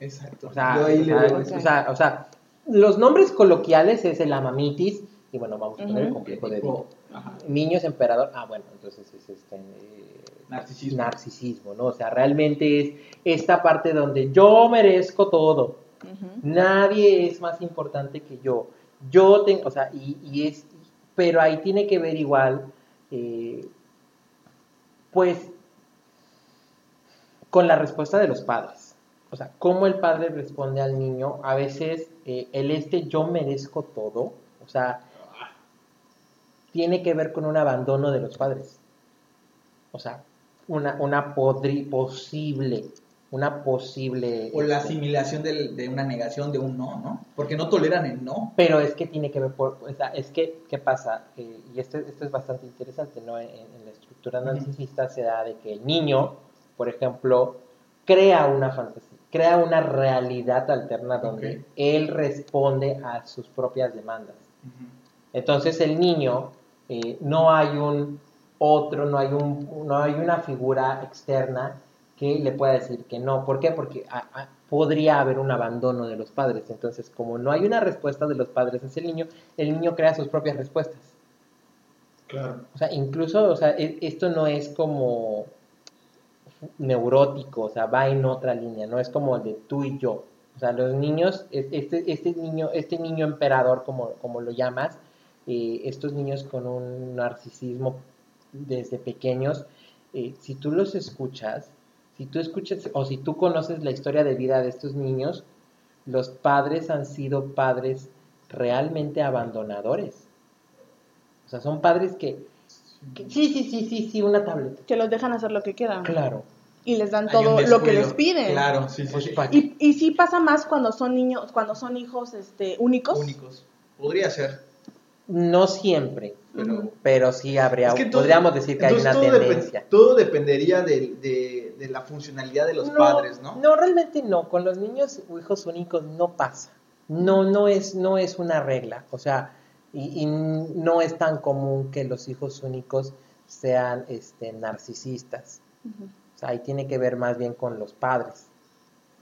Speaker 3: Exacto.
Speaker 4: O sea,
Speaker 3: yo ahí
Speaker 4: o
Speaker 3: le
Speaker 4: sea,
Speaker 3: doy-
Speaker 4: o sea, o sea, los nombres coloquiales es el amamitis y bueno, vamos a poner el complejo de.
Speaker 3: Ajá.
Speaker 4: Niños emperador, ah, bueno, entonces es este eh,
Speaker 3: Narcisismo.
Speaker 4: narcisismo, ¿no? O sea, realmente es esta parte donde yo merezco todo, nadie es más importante que yo, yo tengo, o sea, y, y es, pero ahí tiene que ver igual, eh, pues, con la respuesta de los padres. O sea, cómo el padre responde al niño, a veces eh, el este yo merezco todo, o sea, tiene que ver con un abandono de los padres. O sea, una, una podri- posible, una posible...
Speaker 3: O la
Speaker 4: este,
Speaker 3: asimilación del- de una negación de un no, ¿no? Porque no toleran el no.
Speaker 4: Pero es que tiene que ver por, o sea, es que, ¿qué pasa? Eh, y esto, esto es bastante interesante, ¿no? En, en la estructura narcisista se da de que el niño, por ejemplo, crea una fantasía, crea una realidad alterna donde él responde a sus propias demandas. Entonces el niño, eh, no hay un otro, no hay, un, no hay una figura externa que le pueda decir que no. ¿Por qué? Porque a- a- podría haber un abandono de los padres. Entonces, como no hay una respuesta de los padres hacia el niño, el niño crea sus propias respuestas.
Speaker 3: Claro.
Speaker 4: O sea, incluso, o sea, e- esto no es como neurótico, o sea, va en otra línea, no es como el de tú y yo. O sea, los niños, es- este, este niño, este niño emperador, como, como lo llamas, eh, estos niños con un narcisismo desde pequeños, eh, si tú los escuchas, si tú escuchas o si tú conoces la historia de vida de estos niños, los padres han sido padres realmente abandonadores. O sea, son padres que- sí, sí, sí, sí, sí, una tableta.
Speaker 1: Que los dejan hacer lo que quieran.
Speaker 4: Claro.
Speaker 1: Y les dan todo lo que les piden.
Speaker 3: Claro, sí, sí,
Speaker 4: Pues,
Speaker 3: sí.
Speaker 1: Y, y sí pasa más cuando son niños, cuando son hijos este, únicos.
Speaker 3: Únicos. Podría ser.
Speaker 4: No siempre,
Speaker 3: Pero-
Speaker 4: pero sí habría,
Speaker 3: Es que todo-
Speaker 4: podríamos decir que hay una
Speaker 3: todo
Speaker 4: tendencia.
Speaker 3: todo dependería de, de- de la funcionalidad de los padres, ¿no?
Speaker 4: No, realmente no. Con los niños o hijos únicos no pasa. No, no es, no es una regla. O sea, y, y no es tan común que los hijos únicos sean este, narcisistas. O sea, ahí tiene que ver más bien con los padres.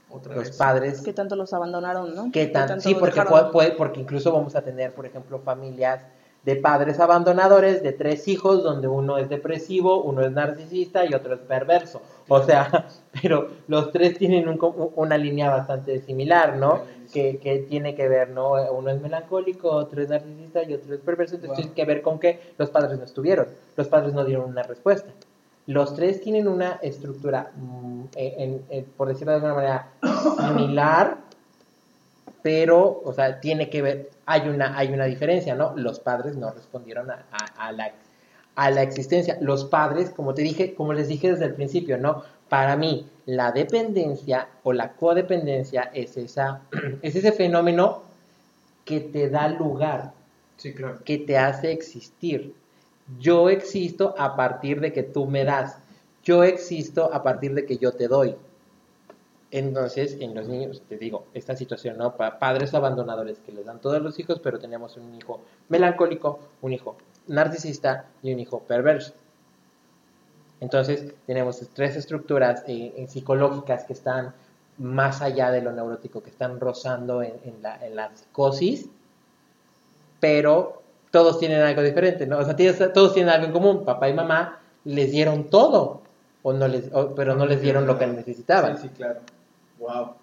Speaker 3: Otra
Speaker 4: los
Speaker 3: vez.
Speaker 4: padres.
Speaker 1: Que tanto los abandonaron, ¿no?
Speaker 4: ¿Qué tan?
Speaker 1: tanto
Speaker 4: Sí, porque, puede- puede- porque incluso vamos a tener, por ejemplo, familias de padres abandonadores de tres hijos, donde uno es depresivo, uno es narcisista y otro es perverso. O sea, pero los tres tienen un una línea bastante similar, ¿no? Que, que tiene que ver, ¿no? Uno es melancólico, otro es narcisista y otro es perverso. Entonces
Speaker 3: Wow.
Speaker 4: tiene que ver con que los padres no estuvieron, los padres no dieron una respuesta. Los tres tienen una estructura, mm, en- en- por decirlo de alguna manera, similar, pero, o sea, tiene que ver, hay una, hay una diferencia, ¿no? Los padres no respondieron a, a- a la, a la existencia. Los padres, como te dije, como les dije desde el principio, ¿no? Para mí, la dependencia o la codependencia es, esa, es ese fenómeno que te da lugar,
Speaker 3: Sí, claro.
Speaker 4: que te hace existir. Yo existo a partir de que tú me das. Yo existo a partir de que yo te doy. Entonces, en los niños, te digo, esta situación, ¿no? Pa- padres abandonadores que les dan todos los hijos, pero tenemos un hijo melancólico, un hijo narcisista y un hijo perverso. Entonces, tenemos tres estructuras eh, eh, psicológicas que están más allá de lo neurótico, que están rozando en, en la psicosis, pero todos tienen algo diferente, ¿no? O sea, tienes- todos tienen algo en común. Papá y mamá les dieron todo, o no les, o- pero no les dieron lo que necesitaban.
Speaker 3: Sí, sí, claro. Wow.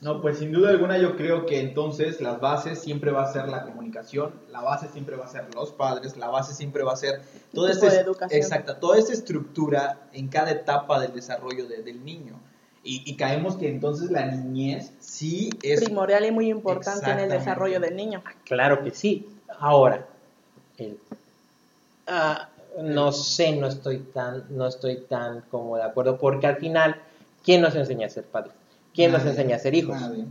Speaker 3: No, pues sin duda alguna yo creo que entonces las bases siempre va a ser la comunicación, la base siempre va a ser los padres, la base siempre va a ser toda
Speaker 1: tipo
Speaker 3: esta
Speaker 1: de educación.
Speaker 3: exacta, toda esta estructura en cada etapa del desarrollo de- del niño. Y, y caemos que entonces la niñez sí es
Speaker 1: Primordial y muy importante en el desarrollo del niño.
Speaker 4: Claro que sí. Ahora, el- ah, no sé, no estoy tan, no estoy tan como de acuerdo, porque al final, ¿quién nos enseña a ser padres? ¿Quién nos enseña a ser hijos?
Speaker 3: nadie.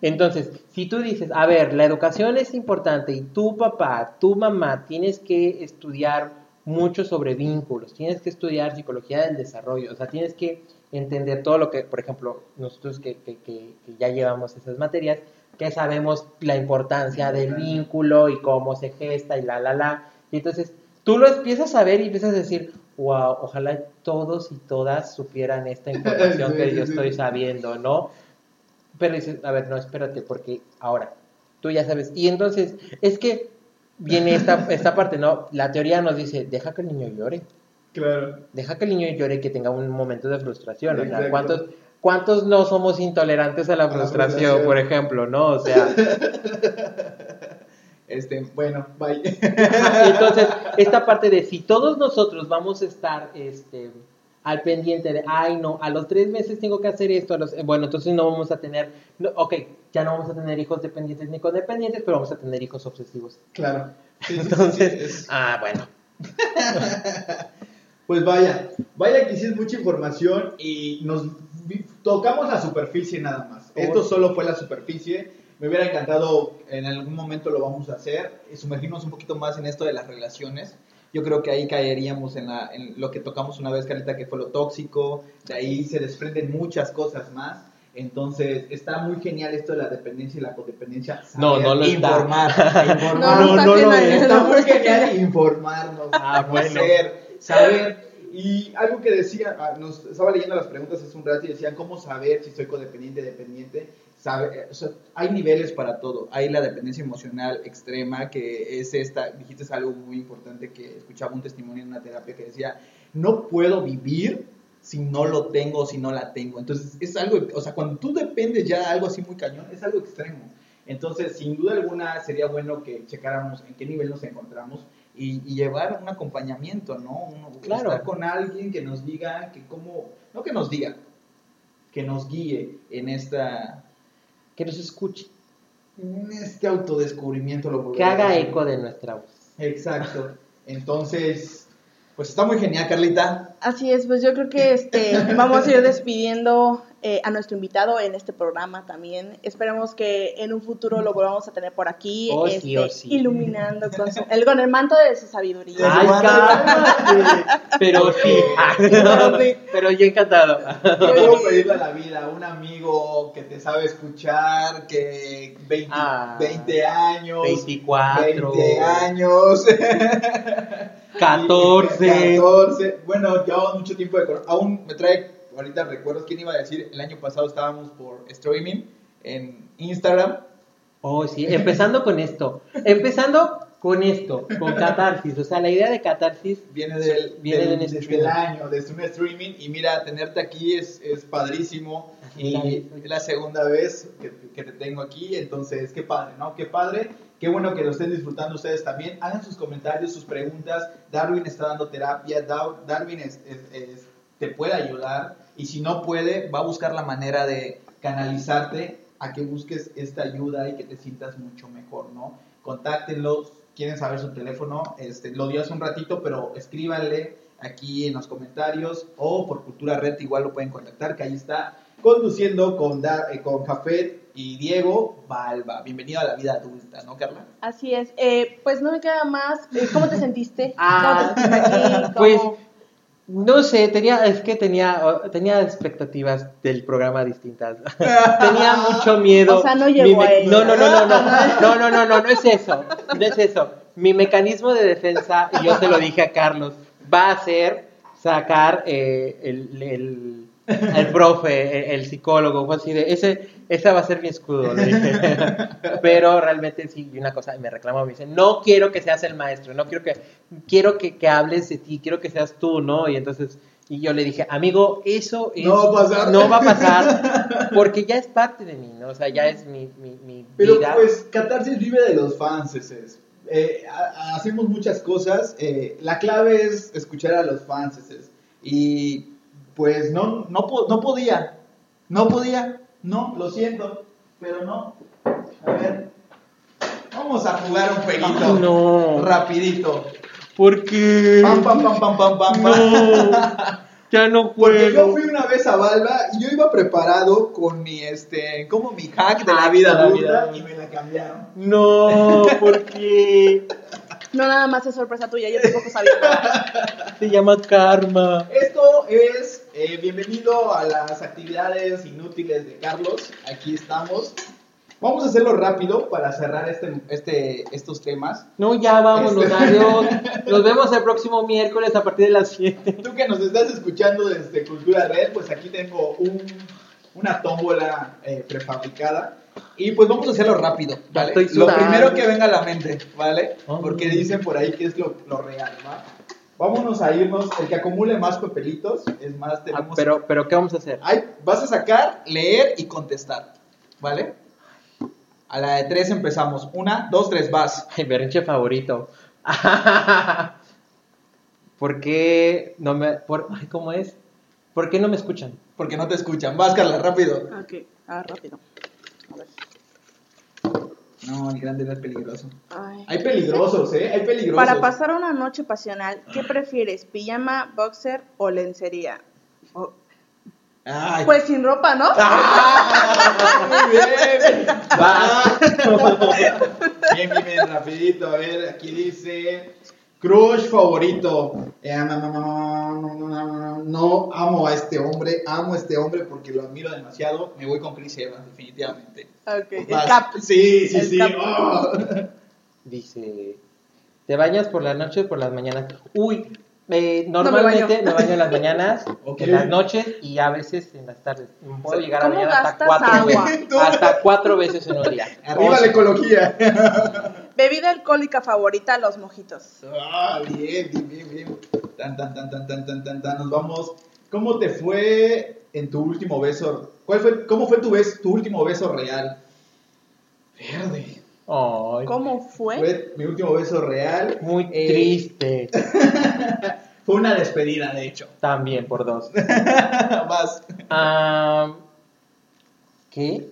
Speaker 4: Entonces, si tú dices, a ver, la educación es importante y tu papá, tu mamá, tienes que estudiar mucho sobre vínculos, tienes que estudiar psicología del desarrollo, o sea, tienes que entender todo lo que, por ejemplo, nosotros que, que- que- que ya llevamos esas materias, que sabemos la importancia del vínculo y cómo se gesta y la, la, la, y entonces tú lo empiezas a ver y empiezas a decir, wow, ojalá todos y todas supieran esta información
Speaker 3: Sí,
Speaker 4: que
Speaker 3: sí,
Speaker 4: yo
Speaker 3: sí.
Speaker 4: estoy sabiendo, ¿no? Pero dices, a ver, no, espérate, porque ahora, tú ya sabes. Y entonces, es que viene esta, esta parte, ¿no? La teoría nos dice, deja que el niño llore,
Speaker 3: Claro.
Speaker 4: deja que el niño llore y que tenga un momento de frustración. O sea. ¿cuántos, ¿cuántos no somos intolerantes a la
Speaker 3: A la
Speaker 4: frustración,
Speaker 3: frustración.
Speaker 4: por ejemplo, no? O sea,
Speaker 3: Este, bueno, bye.
Speaker 4: entonces, esta parte de si todos nosotros vamos a estar, este al pendiente de, ay no, a los tres meses tengo que hacer esto, a los, bueno, entonces no vamos a tener, no, ok, ya no vamos a tener hijos dependientes ni codependientes, pero vamos a tener hijos obsesivos.
Speaker 3: claro. Sí, sí, sí,
Speaker 4: Entonces,
Speaker 3: sí,
Speaker 4: ah, bueno.
Speaker 3: Pues vaya, vaya que sí es mucha información y nos tocamos la superficie nada más. Esto solo fue la superficie. Me hubiera encantado, en algún momento lo vamos a hacer, sumergirnos un poquito más en esto de las relaciones. Yo creo que ahí caeríamos en, la- en lo que tocamos una vez, Carlita, que fue lo tóxico. De ahí se desprenden muchas cosas más. Entonces, está muy genial esto de la dependencia y la codependencia.
Speaker 4: No,
Speaker 3: Saber
Speaker 4: no lo está.
Speaker 3: informar, informar.
Speaker 1: No, está genial,
Speaker 3: está
Speaker 1: no,
Speaker 3: muy
Speaker 1: está
Speaker 3: genial
Speaker 1: genial.
Speaker 3: informarnos,
Speaker 4: Ah, bueno.
Speaker 3: conocer, saber. Y algo que decía, ah, nos estaba leyendo las preguntas hace un rato y decían, ¿cómo saber si soy codependiente, dependiente? Sabe, eh, o sea, hay niveles para todo. Hay la dependencia emocional extrema, que es esta, dijiste algo muy importante que escuchaba un testimonio en una terapia que decía, no puedo vivir si no lo tengo o si no la tengo. Entonces, es algo, o sea, cuando tú dependes ya de algo así muy cañón, es algo extremo. Entonces, sin duda alguna, sería bueno que checáramos en qué nivel nos encontramos y, y llevar un acompañamiento, ¿no? Uno,
Speaker 4: Claro.
Speaker 3: Estar con alguien que nos diga que cómo, no que nos diga, que nos guíe en esta,
Speaker 4: Que nos escuche,
Speaker 3: en este autodescubrimiento. Lo
Speaker 4: que
Speaker 3: a
Speaker 4: haga eco de nuestra voz.
Speaker 3: Exacto. Entonces, Pues está muy genial, Carlita.
Speaker 1: Así es, pues yo creo que este vamos a ir despidiendo eh, a nuestro invitado en este programa también. Esperemos que en un futuro lo volvamos a tener por aquí,
Speaker 4: Oh, sí,
Speaker 1: este,
Speaker 4: oh, sí.
Speaker 1: iluminando con, su- el, con el manto de su sabiduría.
Speaker 4: Ay. Pero sí.
Speaker 1: Pero sí.
Speaker 4: Pero yo encantado.
Speaker 3: Quiero pedirle a la vida un amigo que te sabe escuchar, que 20,
Speaker 4: Ah.
Speaker 3: 20 años,
Speaker 4: 24.
Speaker 3: 20 años,
Speaker 4: 14.
Speaker 3: 14. Bueno, llevamos mucho tiempo de Aún me trae ahorita recuerdos. ¿Quién iba a decir? El año pasado estábamos por streaming en Instagram.
Speaker 4: Oh, sí, empezando con esto. Empezando con esto, con catarsis. O sea, la idea de catarsis
Speaker 3: Viene del,
Speaker 4: Viene
Speaker 3: del-
Speaker 4: de un
Speaker 3: desde
Speaker 4: streaming.
Speaker 3: el año, desde un streaming. Y mira, tenerte aquí es, es padrísimo. Y es la segunda vez que, que te tengo aquí. Entonces, qué padre, ¿no? Qué padre. Qué bueno que lo estén disfrutando ustedes también. Hagan sus comentarios, sus preguntas. Darwin está dando terapia. Dar- Darwin es- es- te puede ayudar. Y si no puede, va a buscar la manera de canalizarte a que busques esta ayuda y que te sientas mucho mejor, ¿no? Contáctenlos, quieren saber su teléfono, este, lo dio hace un ratito, pero escríbanle aquí en los comentarios o por Cultura Red igual lo pueden contactar, que ahí está conduciendo con, Dar- eh, con Jafet y Diego Balba. Bienvenido a la vida adulta, ¿no, Carla?
Speaker 1: Así es. Eh, pues no me queda más. Eh, ¿Cómo te sentiste?
Speaker 4: Ah,
Speaker 1: ¿Cómo te sentiste aquí?
Speaker 4: pues,
Speaker 1: ¿Cómo-
Speaker 4: No sé, tenía, es que tenía, tenía expectativas del programa distintas. tenía mucho miedo.
Speaker 1: O sea, no llegó a.
Speaker 4: No, no, no, no, no, no, no, no, no, no es eso, no es eso. Mi mecanismo de defensa, y yo se lo dije a Carlos, va a ser sacar eh, el, el, el profe, el, el psicólogo, fue así de, ese, ese va a ser mi escudo, le dije. Pero realmente sí, y una cosa, me reclamó, me dice, no quiero que seas el maestro, no quiero que, quiero que, que hables de ti, quiero que seas tú, ¿no? Y entonces, y yo le dije, amigo, eso es-
Speaker 3: No va a pasar.
Speaker 4: no va a pasar, porque ya es parte de mí, ¿no? O sea, ya es mi, mi, mi
Speaker 3: Pero
Speaker 4: vida.
Speaker 3: pues Catarsis vive de los fans, es. Eh, ha- hacemos muchas cosas. eh, la clave es escuchar a los fans. es. Y pues no, no, po- no podía. No podía. No, lo siento. Pero no. A ver. Vamos a jugar un jueguito.
Speaker 4: no,
Speaker 3: Rapidito.
Speaker 4: porque
Speaker 3: Pam, pam, pam, pam, pam, pam, pam.
Speaker 4: no, ya no
Speaker 3: Porque yo
Speaker 4: juego.
Speaker 3: fui una vez a Valva y yo iba preparado con mi, este, como mi hack de la vida
Speaker 4: de la
Speaker 3: adulta
Speaker 4: vida
Speaker 3: y me la cambiaron.
Speaker 4: No, porque
Speaker 1: No, nada más es sorpresa tuya. Yo tampoco sabía nada.
Speaker 4: se llama karma.
Speaker 3: Esto es eh, bienvenido a las actividades inútiles de Carlos. Aquí estamos. Vamos a hacerlo rápido para cerrar este, este, estos temas.
Speaker 4: No, ya vámonos,
Speaker 3: Este-
Speaker 4: adiós. Nos vemos el próximo miércoles a partir de las 7.
Speaker 3: Tú que nos estás escuchando desde Cultura Red, pues aquí tengo un- una tómbola eh, prefabricada. Y pues vamos a hacerlo rápido, ¿vale? Lo primero que venga a la mente, ¿vale? Porque dicen por ahí que es lo, lo real, ¿va? Vámonos a irnos. El que acumule más papelitos, es más, tenemos...
Speaker 4: Ah, pero, pero, ¿qué vamos a hacer?
Speaker 3: Ay, vas a sacar, leer y contestar, ¿vale? A la de tres empezamos. Una, dos, tres, vas.
Speaker 4: Mi berrinche favorito. ¿Por qué no me... Por, ay, ¿Cómo es? ¿Por qué no me escuchan?
Speaker 3: Porque no te escuchan. Vas, Carla, rápido.
Speaker 1: Ok, ah, rápido. A ver.
Speaker 3: No, el grande es peligroso.
Speaker 1: Ay.
Speaker 3: Hay peligrosos, ¿eh? Hay peligrosos.
Speaker 1: Para pasar una noche pasional, ¿qué prefieres? ¿Pijama, boxer o lencería? O-
Speaker 3: Ay.
Speaker 1: Pues sin ropa, ¿no?
Speaker 3: muy bien.
Speaker 4: Va.
Speaker 3: bien, bien, bien, rapidito. A ver, aquí dice... Crush favorito. Eh, no, no, no, no, no, no, no amo a este hombre, amo a este hombre porque lo admiro demasiado. Me voy con Chris Evans, definitivamente.
Speaker 1: Ok, el cap.
Speaker 3: Sí, sí,
Speaker 1: El
Speaker 3: sí.
Speaker 1: cap.
Speaker 3: Oh.
Speaker 4: Dice, ¿te bañas por las noches o por las mañanas? Uy, eh,
Speaker 1: No me
Speaker 4: normalmente me
Speaker 1: baño.
Speaker 4: en las mañanas,
Speaker 3: Ok.
Speaker 4: en las noches y a veces en las tardes. Puedo llegar a
Speaker 1: ¿Cómo
Speaker 4: bañar hasta
Speaker 1: gastas
Speaker 4: cuatro,
Speaker 1: agua?
Speaker 4: veces, hasta cuatro veces en un día.
Speaker 3: Arriba
Speaker 4: O
Speaker 3: la ecología.
Speaker 1: Bebida alcohólica favorita, los mojitos.
Speaker 3: Ah, bien, bien, bien, bien. Tan, tan, tan, tan, tan, tan, tan, tan. Nos vamos. ¿Cómo te fue en tu último beso? ¿Cuál fue, ¿Cómo fue tu, bes- tu último beso real? Verde.
Speaker 4: ay,
Speaker 1: ¿Cómo fue?
Speaker 3: Fue mi último beso real.
Speaker 4: muy
Speaker 3: Eh,
Speaker 4: triste.
Speaker 3: Fue una despedida, de hecho.
Speaker 4: También por dos.
Speaker 3: Vas.
Speaker 4: Am, ¿Qué?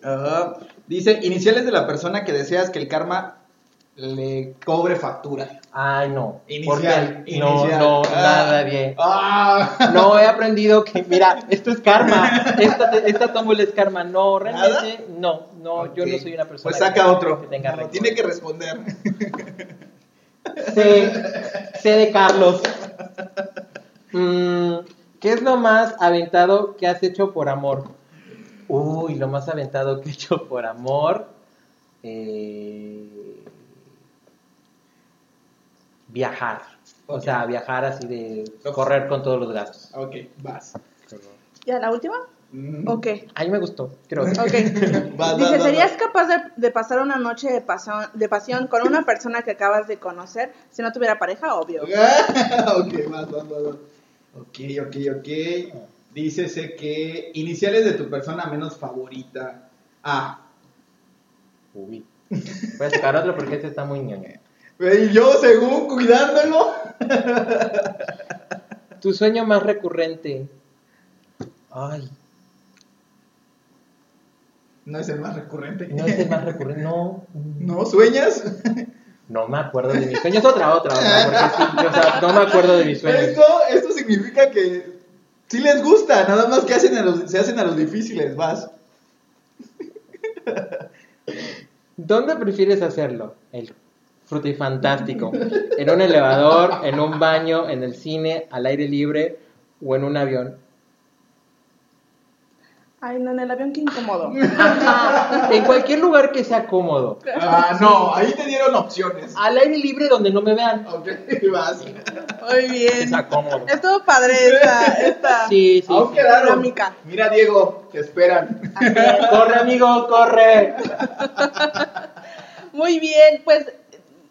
Speaker 3: Dice, iniciales de la persona que deseas que el karma le cobre factura.
Speaker 4: Ay, no.
Speaker 3: Inicial,
Speaker 4: Porque- No,
Speaker 3: inicial.
Speaker 4: no,
Speaker 3: Ah.
Speaker 4: nada bien.
Speaker 3: ¡Ah!
Speaker 4: No, he aprendido que, mira, esto es karma. Esta, esta tómbola es karma. No, realmente, no, no, yo no soy una persona
Speaker 3: Pues saca
Speaker 4: que,
Speaker 3: otro.
Speaker 4: que tenga
Speaker 3: No, tiene que responder.
Speaker 4: C, C de Carlos. Mm, ¿Qué es lo más aventado que has hecho por amor? Uy, lo más aventado que he hecho por amor. eh, viajar. O sea, viajar así de correr con todos los gastos.
Speaker 3: Ok, vas.
Speaker 1: ¿Ya la última?
Speaker 3: Mm.
Speaker 1: Ok.
Speaker 4: A mí me gustó, creo.
Speaker 1: Ok.
Speaker 3: Vas,
Speaker 1: Dice,
Speaker 3: vas, vas,
Speaker 1: ¿serías capaz de, de pasar una noche de pasión, de pasión con una persona que acabas de conocer si no tuviera pareja? Obvio.
Speaker 3: ok, vas, vas, vas. Ok, ok, ok. Dícese que iniciales de tu persona menos favorita. Ah.
Speaker 4: Uy. Voy a sacar otro porque este está muy ñoño.
Speaker 3: Y yo, según cuidándolo.
Speaker 4: Tu sueño más recurrente. Ay,
Speaker 3: No es el más recurrente.
Speaker 4: no es el más recurrente. No.
Speaker 3: ¿No sueñas?
Speaker 4: No me acuerdo de mis sueños. Otra, otra, otra. Porque sí, o sea, no me acuerdo de mis sueños.
Speaker 3: Esto, esto significa que sí les gusta, nada más que hacen a los, se hacen a los difíciles, vas.
Speaker 4: ¿Dónde prefieres hacerlo? El frutifantástico. ¿En un elevador, en un baño, en el cine, al aire libre o en un avión?
Speaker 1: Ay, no, en el avión qué incómodo.
Speaker 4: En cualquier lugar que sea cómodo.
Speaker 3: Ah, no, ahí te dieron opciones.
Speaker 4: Al aire libre donde no me vean.
Speaker 3: Ok, vas.
Speaker 1: Muy bien.
Speaker 4: Está cómodo.
Speaker 1: Estuvo padre esta, esta
Speaker 4: Sí, sí.
Speaker 3: Aún
Speaker 4: sí.
Speaker 3: quedaron. Mira, Diego, te esperan.
Speaker 4: Corre, amigo, corre.
Speaker 1: Muy bien, pues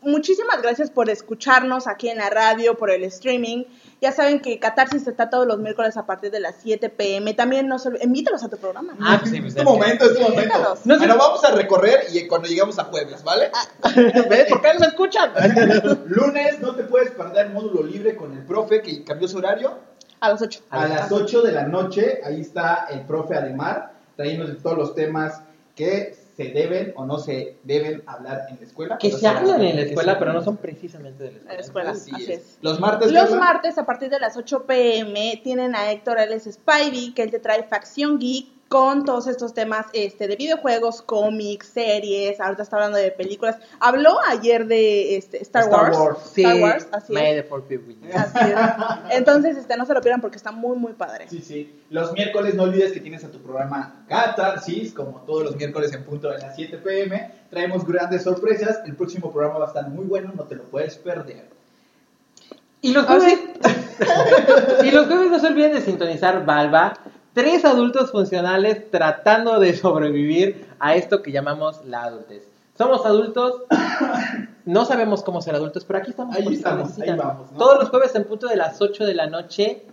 Speaker 1: muchísimas gracias por escucharnos aquí en la radio, por el streaming. Ya saben que Catarsis está todos los miércoles a partir de las 7 pm. También no se olviden- invítalos a tu programa.
Speaker 4: Ah, pues sí, pues
Speaker 3: Es tu
Speaker 4: es que-
Speaker 3: momento, es tu momento.
Speaker 1: Invítalos.
Speaker 4: No sé-
Speaker 3: Bueno, vamos a recorrer y cuando lleguemos a Pueblas, ¿vale?
Speaker 4: ¿Ves? ¿Por qué no se escuchan?
Speaker 3: Lunes no te puedes perder módulo libre con el profe que cambió su horario.
Speaker 1: A las 8.
Speaker 3: A las 8 de la noche, ahí está el profe Ademar, trayéndonos todos los temas que se deben o no se deben hablar en la escuela.
Speaker 4: Que
Speaker 3: Pero
Speaker 4: se hablan en la escuela, pero no son precisamente de la
Speaker 1: En la
Speaker 4: escuela.
Speaker 1: escuela,
Speaker 3: Así,
Speaker 1: así
Speaker 3: es.
Speaker 1: es.
Speaker 3: Los martes.
Speaker 1: Los martes a partir de las 8 pm tienen a Héctor Alex Spivey, que él te trae Facción Geek con todos estos temas este, de videojuegos, cómics, series, ahorita está hablando de películas. Habló ayer de este, Star,
Speaker 3: Star
Speaker 1: Wars.
Speaker 3: Wars.
Speaker 4: Sí,
Speaker 1: Star Wars, así
Speaker 4: May
Speaker 1: es.
Speaker 4: the.
Speaker 1: Así es. Entonces, este, no se lo pierdan porque está muy, muy padre.
Speaker 3: Sí, sí. Los miércoles no olvides que tienes a tu programa Catarsis, como todos los miércoles en punto de las 7 pm. Traemos grandes sorpresas. El próximo programa va a estar muy bueno, no te lo puedes perder.
Speaker 4: Y los
Speaker 1: Ah,
Speaker 4: jueves, y los jueves no se olviden de sintonizar Valva, tres adultos funcionales tratando de sobrevivir a esto que llamamos la adultez. Somos adultos, no sabemos cómo ser adultos, pero aquí estamos.
Speaker 3: Ahí estamos, ahí vamos, ¿no?
Speaker 4: Todos los jueves en punto de las 8 de la noche,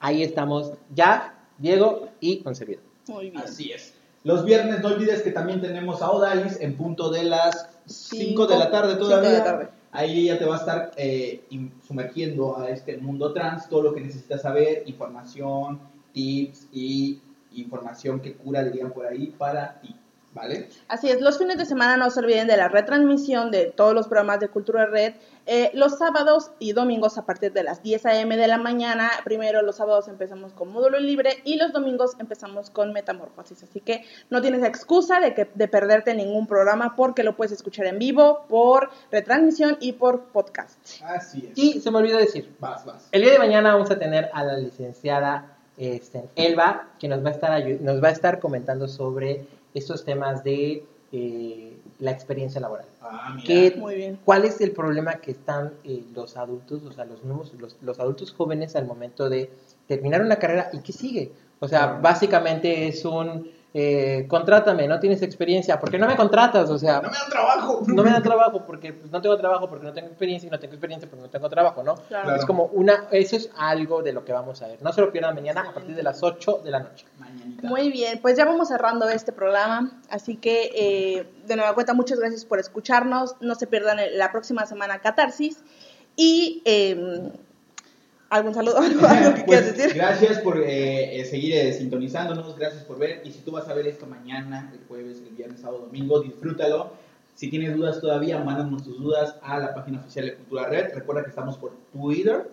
Speaker 4: ahí estamos ya, Diego y servidor.
Speaker 1: Muy bien.
Speaker 3: Así es. Los viernes no olvides que también tenemos a Odalis en punto de las 5
Speaker 1: Cinco,
Speaker 3: de la tarde
Speaker 1: cinco
Speaker 3: todavía.
Speaker 1: de la tarde.
Speaker 3: Ahí ella te va a estar eh, sumergiendo a este mundo trans, todo lo que necesitas saber, información, tips y información que cura, dirían por ahí, para ti, ¿vale?
Speaker 1: Así es, los fines de semana no se olviden de la retransmisión de todos los programas de Cultura Red. Eh, los sábados y domingos a partir de las 10 a.m. de la mañana. Primero los sábados empezamos con módulo libre y los domingos empezamos con metamorfosis. Así que no tienes excusa de, que, de perderte ningún programa porque lo puedes escuchar en vivo, por retransmisión y por podcast.
Speaker 3: Así es.
Speaker 4: Y se me olvidó decir,
Speaker 3: Vas, vas.
Speaker 4: El día de mañana vamos a tener a la licenciada este, Elba, que nos va a estar nos va a estar comentando sobre estos temas de eh, la experiencia laboral.
Speaker 3: Ah, mira.
Speaker 4: ¿Qué-
Speaker 1: Muy bien.
Speaker 4: ¿Cuál es el problema que están eh, los adultos, o sea, los nuevos, los, los adultos jóvenes al momento de terminar una carrera y qué sigue? O sea, básicamente es un eh, contrátame, no tienes experiencia, ¿por qué no me contratas? O sea,
Speaker 3: No me dan trabajo.
Speaker 4: no me dan trabajo porque pues, no tengo trabajo, porque no tengo experiencia y no tengo experiencia porque no tengo trabajo, ¿no?
Speaker 1: Claro.
Speaker 3: Claro.
Speaker 4: Es como una, eso es algo de lo que vamos a ver. No se lo pierdan mañana a partir de las 8 de la noche.
Speaker 3: Mañanita.
Speaker 1: Muy bien, pues ya vamos cerrando este programa, así que eh, de nueva cuenta muchas gracias por escucharnos, no se pierdan la próxima semana Catarsis y eh, algún saludo, algo, algo que
Speaker 3: Pues,
Speaker 1: quieras decir.
Speaker 3: gracias por eh, eh, seguir eh, sintonizándonos, gracias por ver. Y si tú vas a ver esto mañana, el jueves, el viernes, sábado, domingo, disfrútalo. Si tienes dudas todavía, mándanos tus dudas a la página oficial de Cultura Red. Recuerda que estamos por Twitter.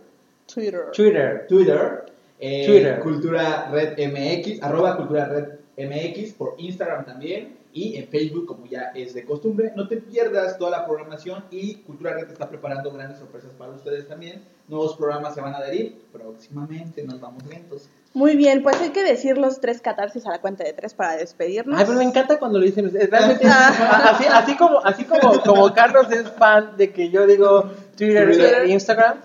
Speaker 1: Twitter.
Speaker 4: Twitter.
Speaker 3: Twitter. eh,
Speaker 4: Twitter.
Speaker 3: Cultura Red MX, arroba Cultura Red MX, por Instagram también y en Facebook como ya es de costumbre. No te pierdas toda la programación y Cultura está preparando grandes sorpresas para ustedes también. Nuevos programas se van a adherir próximamente, nos vamos lentos.
Speaker 1: Muy bien, pues hay que decir los tres catarsis a la cuenta de tres para despedirnos.
Speaker 4: Ay, pero me encanta cuando lo dicen ustedes. Realmente, así, así como, así como, como Carlos es fan de que yo digo Twitter,
Speaker 3: Twitter.
Speaker 4: e Instagram,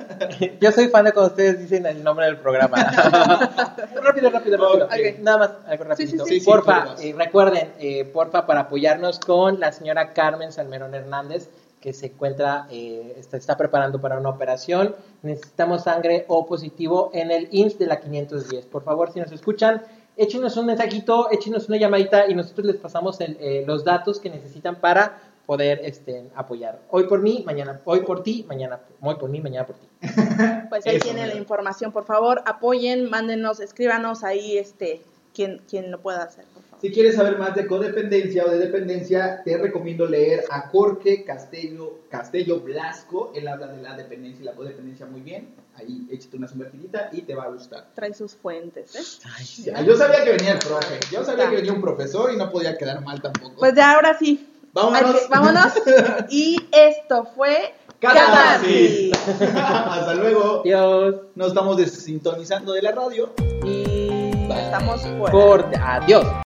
Speaker 4: yo soy fan de cuando ustedes dicen el nombre del programa. rápido, rápido, rápido. Nada más, algo rapidito.
Speaker 3: sí, sí,
Speaker 4: porfa,
Speaker 3: tú vas.
Speaker 4: eh, recuerden, eh, porfa, para apoyarnos con la señora Carmen Salmerón Hernández, que se encuentra, eh, está, está preparando para una operación. Necesitamos sangre O positivo en el INS de la 510. Por favor, si nos escuchan, échenos un mensajito, échenos una llamadita y nosotros les pasamos el, eh, los datos que necesitan para poder este, apoyar. Hoy por mí, mañana, hoy por ti, mañana, hoy por mí, mañana por ti.
Speaker 1: Pues ahí
Speaker 3: Eso,
Speaker 1: tienen la información, por favor, apoyen, mándenos, escríbanos ahí, este, quien, quien lo pueda hacer.
Speaker 3: Si quieres saber más de codependencia o de dependencia, te recomiendo leer a Jorge Castello, Castello Blasco. Él habla de la dependencia y la codependencia muy bien. Ahí échate una sumergidita y te va a gustar.
Speaker 1: Trae sus fuentes, ¿eh?
Speaker 3: Ya, Yo sabía que venía el profe, yo sabía que venía un profesor y no podía quedar mal tampoco.
Speaker 1: Pues ya ahora sí.
Speaker 3: Vámonos.
Speaker 1: Vámonos. Y esto fue
Speaker 3: Catarsis. Hasta luego.
Speaker 4: Adiós.
Speaker 3: Nos estamos desintonizando de la radio.
Speaker 1: Y estamos fuera.
Speaker 4: Por, adiós.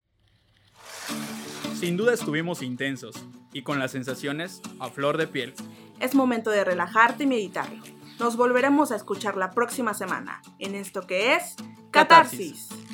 Speaker 2: Sin duda estuvimos intensos y con las sensaciones a flor de piel.
Speaker 1: Es momento de relajarte y meditarlo. Nos volveremos a escuchar la próxima semana en esto que es
Speaker 2: Catarsis.
Speaker 1: Catarsis.